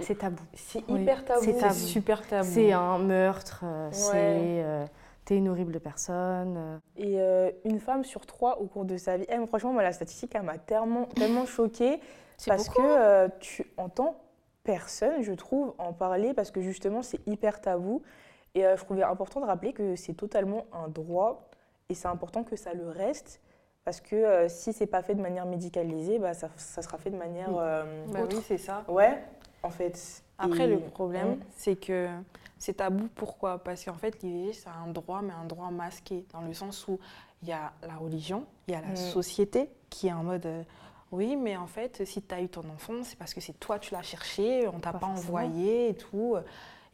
C'est tabou. C'est Oui, hyper tabou. c'est tabou. super tabou. C'est un meurtre, euh, Ouais. c'est. euh, T'es une horrible personne. euh. Et euh, une femme sur trois au cours de sa vie. Eh, mais franchement, moi, la statistique, elle m'a tellement, tellement choquée. C'est Parce beaucoup. que euh, tu entends personne, je trouve, en parler parce que justement, c'est hyper tabou. Et euh, je trouvais important de rappeler que c'est totalement un droit et c'est important que ça le reste. Parce que euh, si c'est pas fait de manière médicalisée, bah, ça, ça sera fait de manière. Oui. euh, Bah oui, c'est ça. Ouais, en fait. Après, Et- le problème, c'est que c'est tabou. Pourquoi? Parce qu'en fait, l'IVG, c'est un droit, mais un droit masqué, dans le sens où il y a la religion, il y a la Mm. société qui est en mode euh, Oui, mais en fait, si tu as eu ton enfant, c'est parce que c'est toi, tu l'as cherché, on t'a Pas envoyé et tout.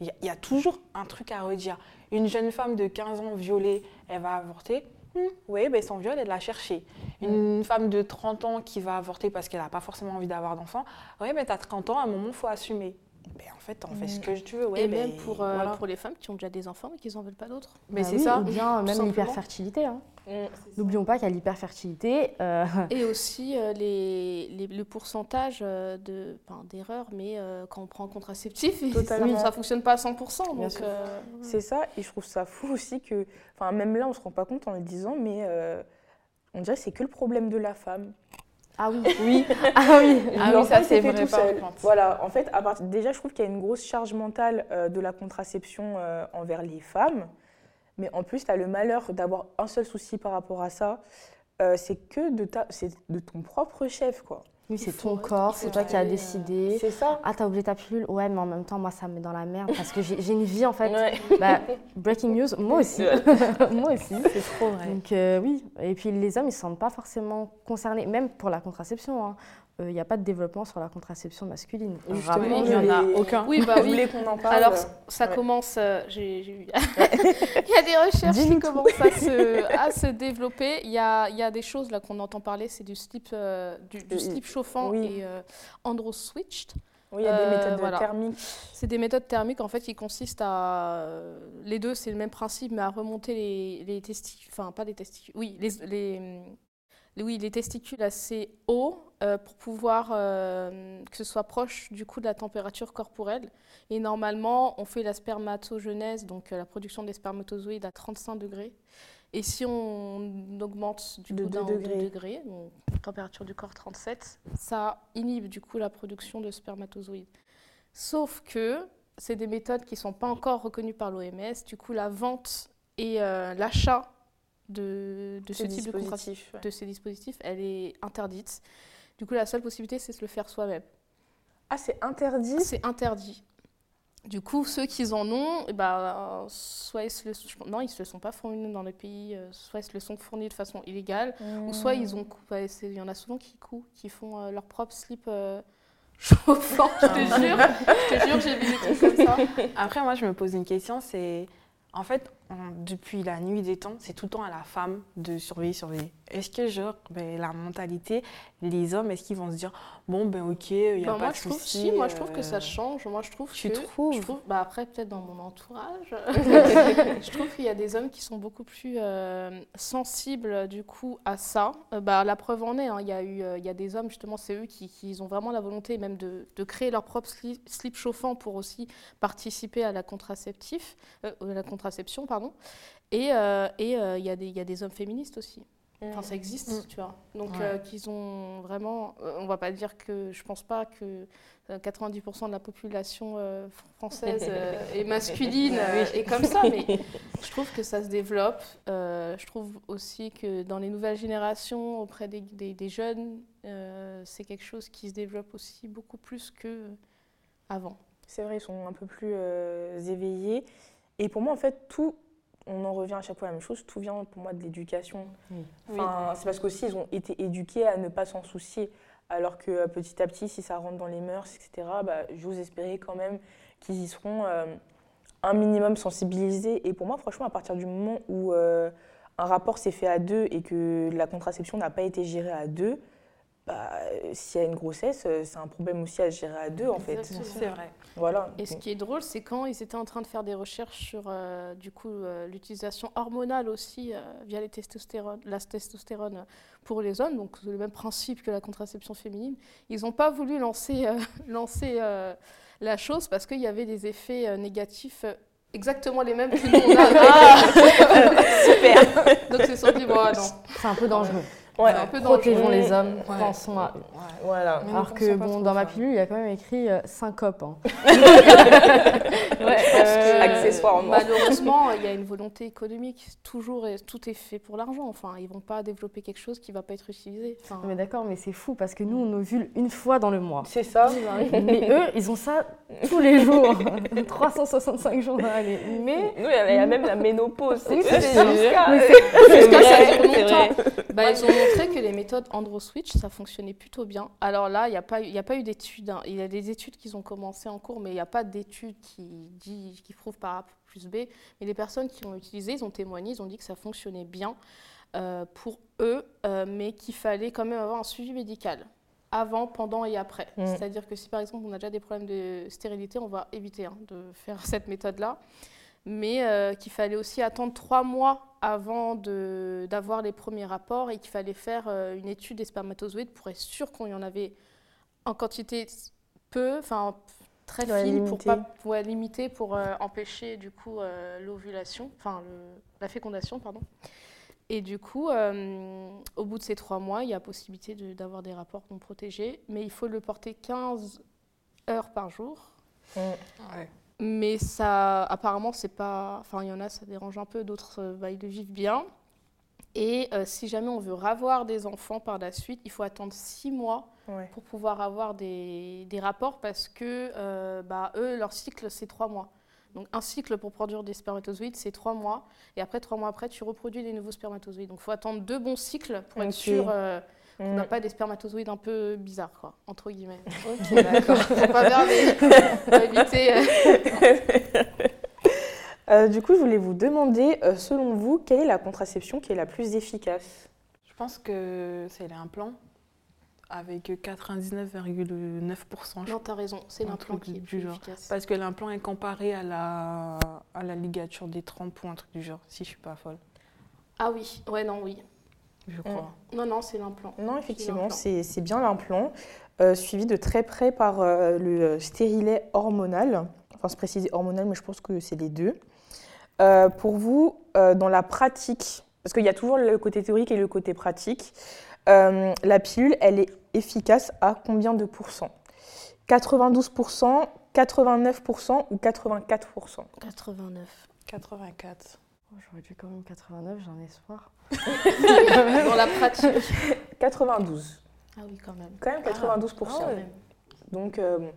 Il y, a- il y a toujours un truc à redire. Une jeune femme de 15 ans violée, elle va avorter. Hmm, oui, ben son viol, elle l'a cherché. Une femme de 30 ans qui va avorter parce qu'elle n'a pas forcément envie d'avoir d'enfant. Oui, mais tu as 30 ans, à un moment, il faut assumer. Ben, en fait, on fait ce que tu veux. ouais, et ben, même pour, euh, voilà. pour les femmes qui ont déjà des enfants mais qui n'en veulent pas d'autres. Mais Bah c'est oui, ça. Ou bien même l'hyperfertilité. hein. Mm. N'oublions pas qu'il y a l'hyperfertilité. euh, Et aussi euh, les, les- le pourcentage euh, de, d'erreurs, mais euh, quand on prend un contraceptif, et Totalement. ça ne fonctionne pas à 100%. Bien Donc, euh, C'est ça, et je trouve ça fou aussi que, enfin même là on se rend pas compte en le disant, mais euh, on dirait que c'est que le problème de la femme. Ah oui. Oui, Ah oui. Ah oui, ça, c'est vrai, tout par seul. Voilà, en fait, à part- déjà je trouve qu'il y a une grosse charge mentale euh, de la contraception euh, envers les femmes, mais en plus tu as le malheur d'avoir un seul souci par rapport à ça, euh, c'est que de, ta, c'est de ton propre chef quoi. Oui, c'est ton corps, c'est toi qui as décidé. C'est ça Ah, t'as oublié ta pilule Ouais, mais en même temps, moi, ça me met dans la merde parce que j'ai j'ai une vie en fait. Ouais. Bah, breaking news, moi aussi. moi aussi. C'est trop vrai. Donc, euh, oui. Et puis, les hommes, ils ne se sentent pas forcément concernés, même pour la contraception. hein. Euh, Il n'y a pas de développement sur la contraception masculine. Justement, il y en a aucun. Oui, bah Vous oui. voulez qu'on en parle Alors, ça? Ouais. commence. euh, j'ai, Il y a des recherches qui commencent à se, à se développer. Il y a, il y a des choses là qu'on entend parler, c'est du slip, euh, du, du Euh, slip chauffant oui. et euh, andro-switched. Oui, il y a des Euh, méthodes voilà. thermiques. C'est des méthodes thermiques en fait qui consistent à euh, les deux c'est le même principe mais à remonter les, les testicules enfin pas les testicules oui les- oui les testicules assez haut euh, pour pouvoir euh, que ce soit proche du coup de la température corporelle et normalement on fait la spermatogenèse donc euh, la production des spermatozoïdes à 35 degrés et si on augmente du De coup d'un ou deux degrés. degrés, donc température du corps 37, ça inhibe du coup la production de spermatozoïdes. Sauf que c'est des méthodes qui ne sont pas encore reconnues par l'OMS. Du coup, la vente et l'achat de, de ce Ces type de, contraceptif- dispositifs, ouais. de ces dispositifs, elle est interdite. Du coup, la seule possibilité, c'est de le faire soi-même. Ah, c'est interdit? C'est interdit. Du coup, ceux qui en ont, eh ben, soit ils se le, non, ils se le sont pas fournis dans le pays, euh, soit ils se le sont fournis de façon illégale, ou soit ils ont, il y en a souvent qui coupent, qui font euh, leur propre slip euh, chauffant. Je te jure, je te jure, j'ai vu des trucs comme ça. Après, moi, je me pose une question, c'est... En fait, depuis la nuit des temps, c'est tout le temps à la femme de surveiller, surveiller. Est-ce que, genre, ben, la mentalité, les hommes, est-ce qu'ils vont se dire, bon, ben ok, il n'y a Bah, pas moi, de je trouve, souci si, moi, je trouve que euh, ça change. Moi, je trouve Tu que, trouves? je trouve, bah après, peut-être dans mon entourage, je trouve qu'il y a des hommes qui sont beaucoup plus euh, sensibles, du coup, à ça. Euh, bah, la preuve en est, hein, il y a eu, euh, y a des hommes, justement, c'est eux qui, qui ont vraiment la volonté même de, de créer leur propre slip, slip chauffant pour aussi participer à la contraceptif, euh, la contraception, pardon. Et euh, et, euh, il y, a des- il y a des hommes féministes aussi. Enfin, ça existe, Mm. tu vois. Donc, Ouais. euh, qu'ils ont vraiment. euh, on va pas dire que. Je pense pas que euh, 90% de la population euh, française euh, est masculine euh, et comme ça, mais je trouve que ça se développe. Euh, je trouve aussi que dans les nouvelles générations, auprès des, des- des jeunes, euh, c'est quelque chose qui se développe aussi beaucoup plus que avant. C'est vrai, ils sont un peu plus euh, éveillés. Et pour moi, en fait, tout, on en revient à chaque fois à la même chose, tout vient pour moi de l'éducation. Enfin, C'est parce qu'aussi, ils ont été éduqués à ne pas s'en soucier. Alors que euh, petit à petit, si ça rentre dans les mœurs, etc., bah, j'ose espérer quand même qu'ils y seront euh, un minimum sensibilisés. Et pour moi, franchement, à partir du moment où euh, un rapport s'est fait à deux et que la contraception n'a pas été gérée à deux, bah, euh, s'il y a une grossesse, euh, c'est un problème aussi à gérer à deux, en fait. C'est vrai. Voilà. Et ce qui est drôle, c'est quand ils étaient en train de faire des recherches sur euh, du coup euh, l'utilisation hormonale aussi euh, via les testostérone, la testostérone pour les hommes, donc c'est le même principe que la contraception féminine. Ils n'ont pas voulu lancer, euh, lancer euh, la chose parce qu'il y avait des effets euh, négatifs. euh, Exactement les mêmes que nous on a. Super. Donc ils se sont dit bon ah non. C'est un peu dangereux. Ouais, un peu. Protégeons les hommes, Ouais. pensons à eux. Voilà. Mais Alors que bon, dans ma pilule, il y a quand même écrit euh, syncope. hein. Euh, accessoirement. Malheureusement, il y a une volonté économique. Toujours, et tout est fait pour l'argent. Enfin, ils vont pas développer quelque chose qui va pas être utilisé. Enfin, Mais d'accord, mais c'est fou parce que nous, on ovule une fois dans le mois. C'est ça. Mais eux, ils ont ça tous les jours, 365 jours dans l'année. Mais Nous, il y a- même la ménopause. Oui, c'est jusqu'à- Oui, c'est Jusqu'à ça vrai, dure c'est longtemps. vrai. Bah, ils ont montré que les méthodes AndroSwitch, ça fonctionnait plutôt bien. Alors là, il n'y a pas y a pas eu d'études. hein. Il y a des études qui ont commencé en cours, mais il n'y a pas d'études qui, dit, qui prouvent par A plus B. Mais les personnes qui ont utilisé, ils ont témoigné, ils ont dit que ça fonctionnait bien euh, pour eux, euh, mais qu'il fallait quand même avoir un suivi médical avant, pendant et après. Mm. C'est-à-dire que si par exemple on a déjà des problèmes de stérilité, on va éviter hein, de faire cette méthode-là. Mais euh, qu'il fallait aussi attendre trois mois avant de- d'avoir les premiers rapports et qu'il fallait faire euh, une étude des spermatozoïdes pour être sûr qu'on y en avait en quantité peu, enfin très Ouais, fine, pour limité. pas ouais, limiter pour euh, empêcher du coup euh, l'ovulation, enfin la fécondation, pardon. Et du coup, euh, au bout de ces trois mois, il y a possibilité de- d'avoir des rapports non protégés, mais il faut le porter 15 heures par jour. Ouais. Mais ça, apparemment, c'est pas. Enfin, il y en a, ça dérange un peu, d'autres, euh, bah, ils le vivent bien. Et euh, si jamais on veut ravoir des enfants par la suite, il faut attendre six mois Ouais. pour pouvoir avoir des, des rapports parce que euh, bah, eux, leur cycle, c'est trois mois. Donc, un cycle pour produire des spermatozoïdes, c'est trois mois. Et après, trois mois après, tu reproduis des nouveaux spermatozoïdes. Donc, il faut attendre deux bons cycles pour être sûr euh, qu'on Mm. n'a pas des spermatozoïdes un peu bizarres, quoi, entre guillemets. Ok, d'accord. Faut pas faut éviter. euh, Euh, du coup, je voulais vous demander, euh, selon vous, quelle est la contraception qui est la plus efficace? Je pense que c'est l'implant avec 99,9%. je Non, t'as raison, c'est l'implant qui est du plus genre. efficace. Parce que l'implant est comparé à la, à la ligature des trompes ou un truc du genre, si je suis pas folle, Ah oui, ouais, non, oui. Je crois. Non, non, c'est l'implant. Non, effectivement, c'est c'est bien l'implant, euh, suivi de très près par euh, le stérilet hormonal. Enfin, se préciser hormonal, mais je pense que c'est les deux. Euh, pour vous, euh, dans la pratique, parce qu'il y a toujours le côté théorique et le côté pratique, euh, la pilule, elle est efficace à combien de pourcents? 92%, 89% ou 84% 89. 84. Oh, j'aurais dû quand même 89, j'ai un espoir. Dans la pratique. 92. Ah oui, quand même. Quand même 92%. Quand même. Donc, euh, bon.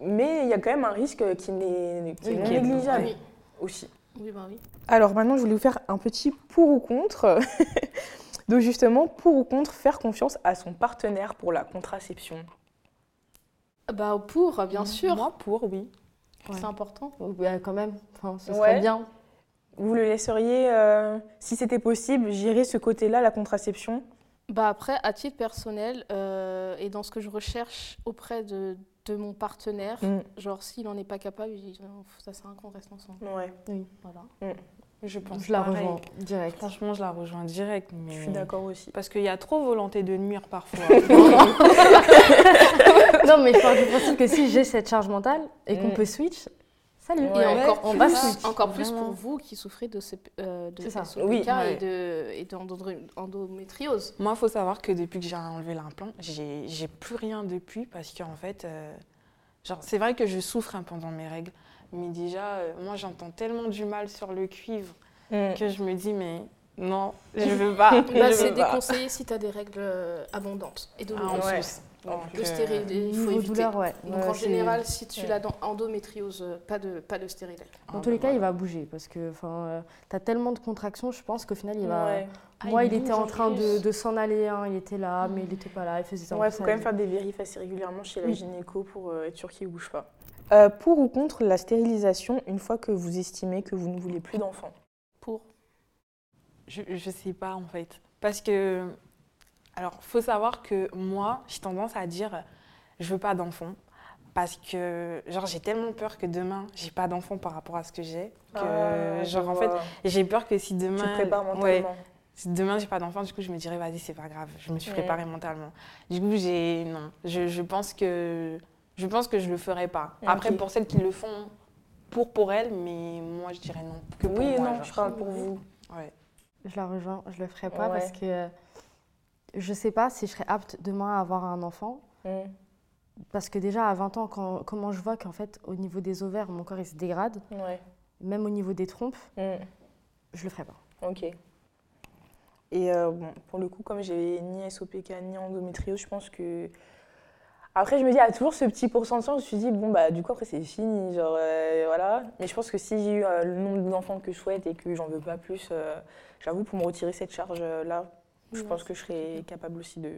mais il y a quand même un risque qui n'est qui est Oui, négligeable Oui, aussi. oui, bah oui. Alors maintenant, je voulais vous faire un petit pour ou contre. Donc justement, pour ou contre faire confiance à son partenaire pour la contraception. Bah pour, bien sûr. Moi, pour, oui. Ouais. C'est important. Bah, quand même, enfin, ce Ouais. serait bien. Vous le laisseriez, euh, si c'était possible, gérer ce côté-là, la contraception? Bah après, à titre personnel, euh, et dans ce que je recherche auprès de, de mon partenaire, Mm. genre s'il n'en est pas capable, il- ça sert à rien qu'on reste ensemble. Ouais, Voilà. Je pense Je la pareil. rejoins direct. Franchement, je la rejoins direct. Mais... je suis d'accord aussi. Parce qu'il y a trop volonté de nuire parfois. non, mais je principe que si j'ai cette charge mentale et qu'on Mm. peut switch, salut. Ouais. Et encore on plus, va switch. encore plus Vraiment. pour vous qui souffrez de, ce, euh, de Oui, et ouais. de et d'endodri- endométriose. Moi, il faut savoir que depuis que j'ai enlevé l'implant, j'ai plus rien depuis parce qu'en fait, euh, genre, c'est vrai que je souffre hein, pendant mes règles, mais déjà, euh, moi, j'entends tellement du mal sur le cuivre Mm. que je me dis, mais non, je veux pas. Bah, c'est déconseillé si tu as des règles euh, abondantes et Ah, douloureuses. Ouais. Donc, Le euh, stérilet, il faut éviter. douleur, ouais. Donc Ouais, en général, si tu Ouais. l'as dans endométriose, euh, pas de, pas de stérilet. Dans ah, tous les cas, il va bouger parce que enfin, tu as tellement de contractions, je pense qu'au final, il va. Ouais. Ah, Moi, il il, était en train de, s'en aller, hein. il était là, mais il n'était pas là, il faisait ça. Ouais, en faut quand même faire des vérifs assez régulièrement chez la Oui. gynéco pour euh, être sûr qu'il ne bouge pas. Euh, pour ou contre la stérilisation une fois que vous estimez que vous ne voulez plus d'enfants? Pour. Je, je sais pas en fait. Parce que, alors, faut savoir que moi, j'ai tendance à dire, je veux pas d'enfant. Parce que, genre, j'ai tellement peur que demain, j'ai pas d'enfant par rapport à ce que j'ai. Que, Ah, genre, je en fait, j'ai peur que si tu demain. te prépares ouais, mentalement. si demain, j'ai pas d'enfant, du coup, je me dirais, vas-y, c'est pas grave. Je me suis Mm. préparée mentalement. Du coup, j'ai. Non. Je, je pense que. Je pense que je le ferai pas. Ok. Après, pour celles qui le font, pour pour elles, mais moi, je dirais non. Que pour Oui, moi, non, genre. je parle pour vous. Ouais. Je la rejoins, je le ferai pas Ouais. parce que je sais pas si je serais apte demain à avoir un enfant. Mm. Parce que déjà à 20 ans, quand, comment je vois qu'en fait, au niveau des ovaires, mon corps il se dégrade, Ouais. même au niveau des trompes, Mm. je le ferai pas. Ok. Et euh, bon, pour le coup, comme j'ai ni SOPK ni endométriose, je pense que Après, je me dis, il y a toujours ce petit pourcentage. Je me suis dit, bon, bah, du coup, après, c'est fini. Genre, euh, voilà. Mais je pense que si j'ai eu euh, le nombre d'enfants que je souhaite et que j'en veux pas plus, j'avoue, pour me retirer cette charge-là, je Ouais. pense que je serais capable aussi de.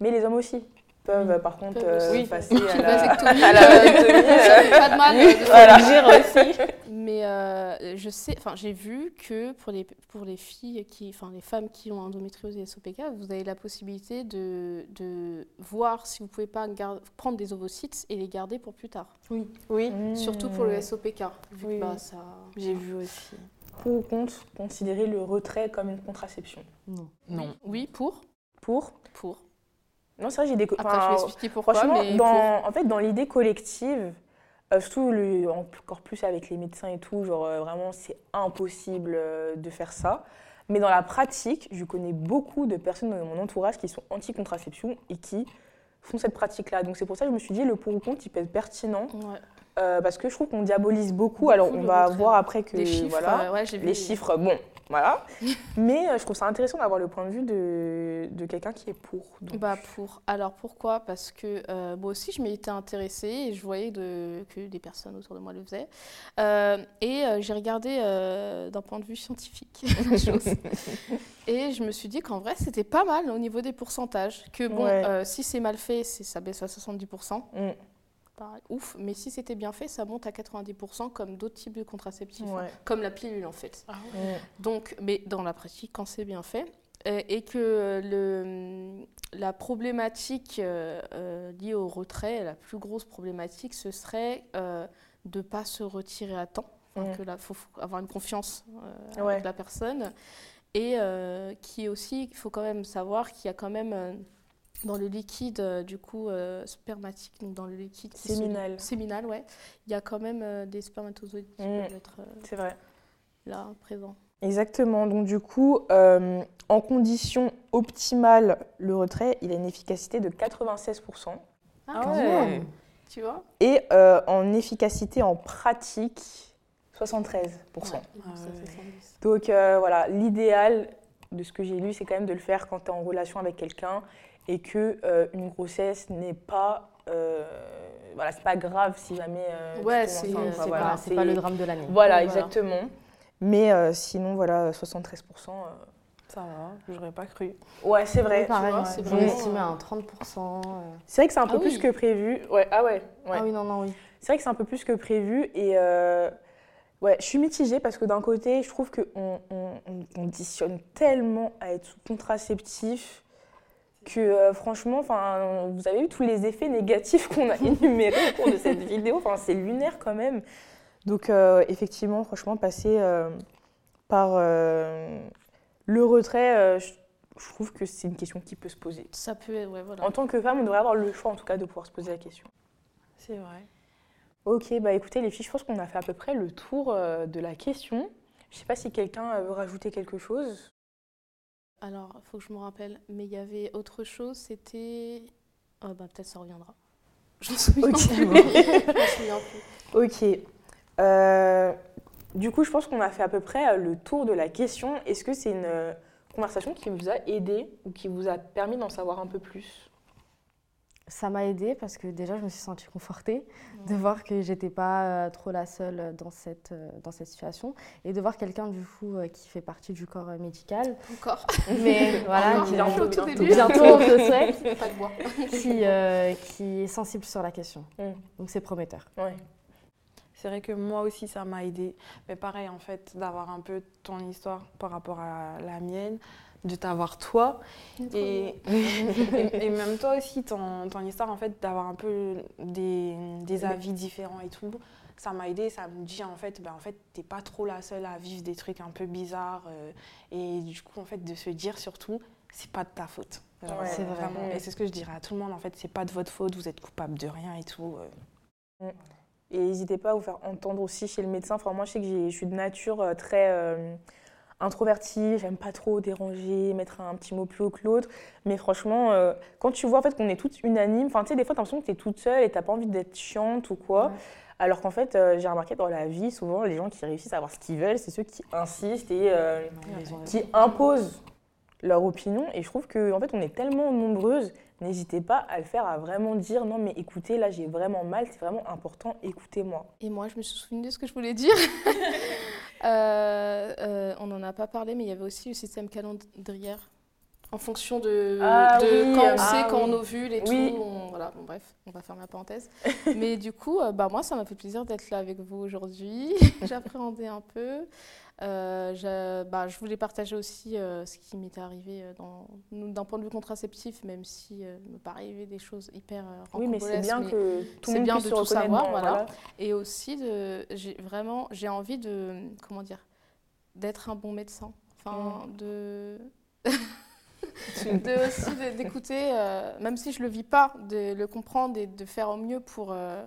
Mais les hommes aussi peuvent, Oui. par contre, euh, aussi. passer à la, à la euh, pas de mal euh, de Voilà. le dire aussi. Mais euh, je sais, enfin j'ai vu que pour les, pour les filles qui, enfin les femmes qui ont endométriose et SOPK, vous avez la possibilité de, de voir si vous pouvez pas prendre des ovocytes et les garder pour plus tard. Oui, Surtout pour le SOPK, vu Oui, que bah, oui. ça. j'ai vu aussi. Pour ou contre considérer le retrait comme une contraception Non. Non. Oui, pour, Pour pour. Non, c'est vrai, j'ai des. Après, je enfin, vais expliquer pourquoi. Franchement, mais dans, en fait, dans l'idée collective, euh, surtout le- encore plus avec les médecins et tout, genre euh, vraiment c'est impossible euh, de faire ça. Mais dans la pratique, je connais beaucoup de personnes dans mon entourage qui sont anti-contraception et qui font cette pratique-là. Donc c'est pour ça que je me suis dit le pour ou contre, il peut être pertinent. Ouais. Euh, parce que je trouve qu'on diabolise beaucoup. Beaucoup Alors on va voir après que Les chiffres, voilà, euh, ouais, j'ai vu. les chiffres, bon, voilà. Mais euh, je trouve ça intéressant d'avoir le point de vue de, de quelqu'un qui est pour. Donc, Bah pour. Alors pourquoi? Parce que euh, moi aussi je m'y étais intéressée et je voyais de- que des personnes autour de moi le faisaient. Euh, et j'ai regardé d'un point de vue scientifique la chose. Et je me suis dit qu'en vrai c'était pas mal au niveau des pourcentages. Que bon, Ouais. si c'est mal fait, ça baisse à 70%. Mm. Pareil, ouf. Mais si c'était bien fait, ça monte à 90% comme d'autres types de contraceptifs. hein. Comme la pilule en fait. Mm. Donc, mais dans la pratique, quand c'est bien fait, euh, et que le, la problématique euh, euh, liée au retrait, la plus grosse problématique, ce serait euh, de ne pas se retirer à temps. Enfin, que là, faut faut avoir une confiance euh, Ouais. avec la personne. Et euh, qui aussi, il faut quand même savoir qu'il y a quand même euh, dans le liquide, euh, du coup, euh, spermatique, donc dans le liquide qui se- Séminal. séminal, ouais, il y a quand même euh, des spermatozoïdes qui Mm. peuvent être euh, C'est vrai. là, présents. Exactement. Donc du coup, euh, en conditions optimales, le retrait, il a une efficacité de 96%. Ah, ouais. Tu vois? Et euh, en efficacité en pratique, 73%. Ouais, Ah ouais. c'est 110. Donc euh, voilà, l'idéal de ce que j'ai lu, c'est quand même de le faire quand tu es en relation avec quelqu'un et que euh, une grossesse n'est pas... euh, voilà, c'est pas grave si jamais... euh, Ouais, c'est- Enfin, C'est voilà, pas, pas le drame de l'année. Voilà, exactement. Mais euh, sinon, voilà, 73%. euh, Ça va, j'aurais pas cru. Ouais, c'est vrai. Oui, pareil, c'est vraiment, à un 30%. euh. C'est vrai que c'est un peu Ah plus oui. que prévu. Ouais, ah ouais. ouais. Ah oui, non, non, oui. C'est vrai que c'est un peu plus que prévu. Et euh, ouais, je suis mitigée parce que d'un côté, je trouve qu'on on, on conditionne tellement à être sous contraceptif que euh, franchement, enfin, vous avez vu tous les effets négatifs qu'on a énumérés au cours de cette vidéo. Enfin, c'est lunaire quand même. Donc euh, effectivement, franchement, passer euh, par le retrait, je, je trouve que c'est une question qui peut se poser. Ça peut, ouais, voilà. En tant que femme, on devrait avoir le choix en tout cas de pouvoir se poser la question. C'est vrai. Ok, bah écoutez les filles, je pense qu'on a fait à peu près le tour de la question. Je sais pas si quelqu'un veut rajouter quelque chose. Alors, il faut que je me rappelle. Mais il y avait autre chose, c'était. Oh, bah, peut-être ça reviendra. Je me souviens souviens plus. Ok. Euh, du coup, je pense qu'on a fait à peu près euh, le tour de la question. Est-ce que c'est une euh, conversation qui vous a aidé ou qui vous a permis d'en savoir un peu plus? Ça m'a aidée parce que déjà, je me suis sentie confortée de voir que j'étais pas euh, trop la seule dans cette, euh, dans cette situation et de voir quelqu'un du coup euh, qui fait partie du corps euh, médical. Encore. Mais voilà, qui, bientôt, je souhaite, Pas de bois. qui, euh, qui est sensible sur la question. Mm. Donc c'est prometteur. Ouais. C'est vrai que moi aussi, ça m'a aidé. Mais pareil, en fait, d'avoir un peu ton histoire par rapport à la mienne, de t'avoir toi. Et, et, et même toi aussi, ton, ton histoire, en fait, d'avoir un peu des, des avis différents et tout, ça m'a aidé. Ça me dit, en fait, ben, en fait, t'es pas trop la seule à vivre des trucs un peu bizarres. euh, et du coup, en fait, de se dire surtout, c'est pas de ta faute. Ouais, c'est vrai. vraiment. Et c'est ce que je dirais à tout le monde, en fait, c'est pas de votre faute, vous êtes coupable de rien et tout. euh. Et n'hésitez pas à vous faire entendre aussi chez le médecin. Enfin, moi, je sais que je suis de nature euh, très euh, introvertie. J'aime pas trop déranger, mettre un petit mot plus haut que l'autre. Mais franchement, euh, quand tu vois en fait, qu'on est toutes unanimes, enfin, tu sais, des fois, tu as l'impression que tu es toute seule et tu pas envie d'être chiante ou quoi. Ouais. Alors qu'en fait, euh, j'ai remarqué dans la vie, souvent, les gens qui réussissent à avoir ce qu'ils veulent, c'est ceux qui insistent et euh, qui imposent leur opinion. Et je trouve qu'en en fait, on est tellement nombreuses, n'hésitez pas à le faire, à vraiment dire non mais écoutez, là j'ai vraiment mal, c'est vraiment important, écoutez-moi. Et moi, je me suis souvenue de ce que je voulais dire. Euh, euh, on n'en a pas parlé, mais il y avait aussi le système calendrière. En fonction de, Ah de oui, quand on ah sait, quand oui. on ovule et Oui. tout. on- voilà, bon, bref, on va fermer la parenthèse. mais du coup, euh, bah, moi, ça m'a fait plaisir d'être là avec vous aujourd'hui. J'appréhendais un peu. Euh, je, bah, je voulais partager aussi euh, ce qui m'était arrivé euh, d'un point de vue contraceptif, même si il me paraît arriver des choses hyper Oui, mais c'est bien mais- que tout le monde bien puisse de se tout savoir, voilà. Et aussi, de, j'ai vraiment, j'ai envie de, comment dire, d'être un bon médecin. Enfin, de, de aussi d'écouter, euh, même si je le vis pas, de le comprendre et de faire au mieux pour, euh,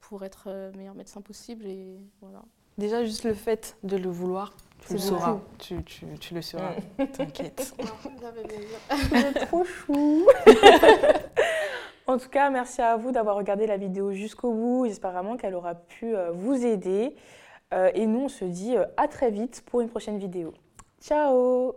pour être meilleur médecin possible. Et voilà. Déjà, juste le fait de le vouloir, tu le sauras. Tu, tu, tu le sauras, t'inquiète. Vous êtes trop chou. En tout cas, merci à vous d'avoir regardé la vidéo jusqu'au bout. J'espère vraiment qu'elle aura pu euh, vous aider. Euh, et nous, on se dit euh, à très vite pour une prochaine vidéo. Ciao